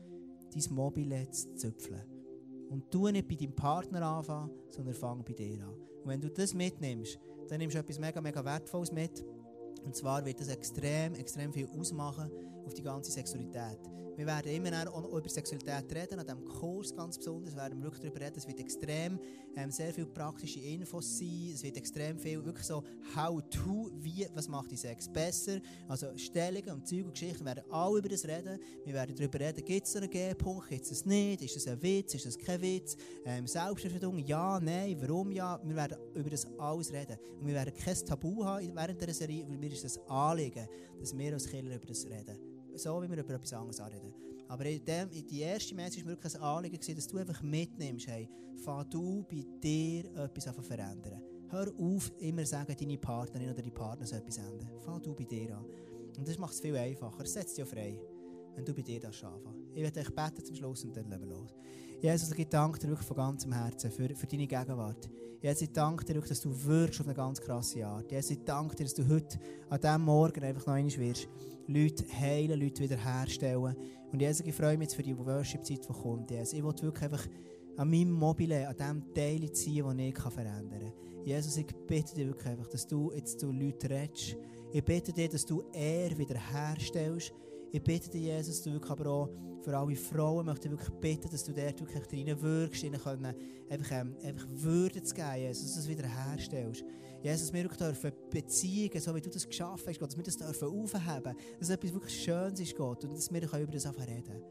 dein Mobile zu züpfeln. Und du nicht bei deinem Partner anfangen, sondern fang bei dir an. Und wenn du das mitnimmst, dann nimmst du etwas mega, mega Wertvolles mit. Und zwar wird das extrem, extrem viel ausmachen auf die ganze Sexualität. Wir werden immer auch über Sexualität reden, an diesem Kurs ganz besonders werden wir wirklich darüber reden. Es wird extrem ähm, sehr viele praktische Infos sein, es wird extrem viel wirklich so How-to, wie, was macht die Sex besser. Also Stellungen und Zeug und Geschichten, werden alle über das reden. Wir werden darüber reden, gibt es einen G-Punkt, gibt es nicht, ist es ein Witz, ist es kein Witz, ähm, Selbsterfüllung, ja, nein, warum ja. Wir werden über das alles reden. Und wir werden kein Tabu haben während der Serie, weil mir ist das Anliegen, dass wir als Killer über das reden so wie wir über etwas anderes reden. Aber in dem, in die erste Message war wirklich ein Anliegen, dass du einfach mitnimmst, hey, fang du bei dir etwas an zu verändern. Hör auf, immer sagen, deine Partnerin oder dein Partner soll etwas ändern. Fang du bei dir an. Und das macht es viel einfacher. Es setzt dich frei, wenn du bei dir das anfangen. Ich werde euch beten zum Schluss und dann leben wir los. Jesus, ich danke dir wirklich von ganzem Herzen für, für deine Gegenwart. Jesus, ich danke dir wirklich, dass du wirkst auf eine ganz krasse Art. Jesus, ich danke dir, dass du heute an diesem Morgen einfach noch einmal wirst Leute heilen, Leute wiederherstellen. Und Jesus, ich freue mich jetzt für die Worship-Zeit, die kommt. Jesus, ich will wirklich einfach an meinem Mobile, an dem Teil ziehen, das ich verändern kann. Jesus, ich bitte dir wirklich einfach, dass du jetzt zu Leuten redest. Ich bitte dir, dass du er wiederherstellst. Ich bitte dich, Jesus, du wirklich aber auch für alle Frauen möchte ich wirklich bitten, dass du dort wirklich rein wirkst, ihnen können einfach, ähm, einfach Würde zu geben, Jesus, dass du es wieder herstellst. Jesus, wir dürfen Beziehungen, so wie du das geschaffen hast, Gott, dass wir das dürfen aufheben, dass etwas wirklich Schönes ist, Gott, und dass wir über das einfach reden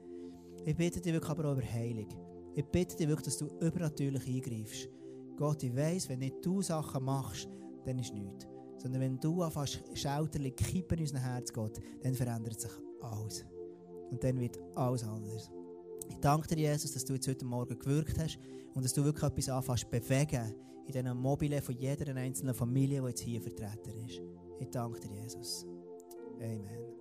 Ich bitte dich wirklich aber auch über Heilung. Ich bitte dich wirklich, dass du übernatürlich eingreifst. Gott, ich weiss, wenn nicht du Sachen machst, dann ist nichts. Sondern wenn du anfängst, Schauterli kippen in unser Herz, Gott, dann verändert sich alles. Und dann wird alles anders. Ich danke dir, Jesus, dass du jetzt heute Morgen gewirkt hast und dass du wirklich etwas anfängst bewegen in diesen Mobile von jeder einzelnen Familie, die jetzt hier vertreten ist. Ich danke dir, Jesus. Amen.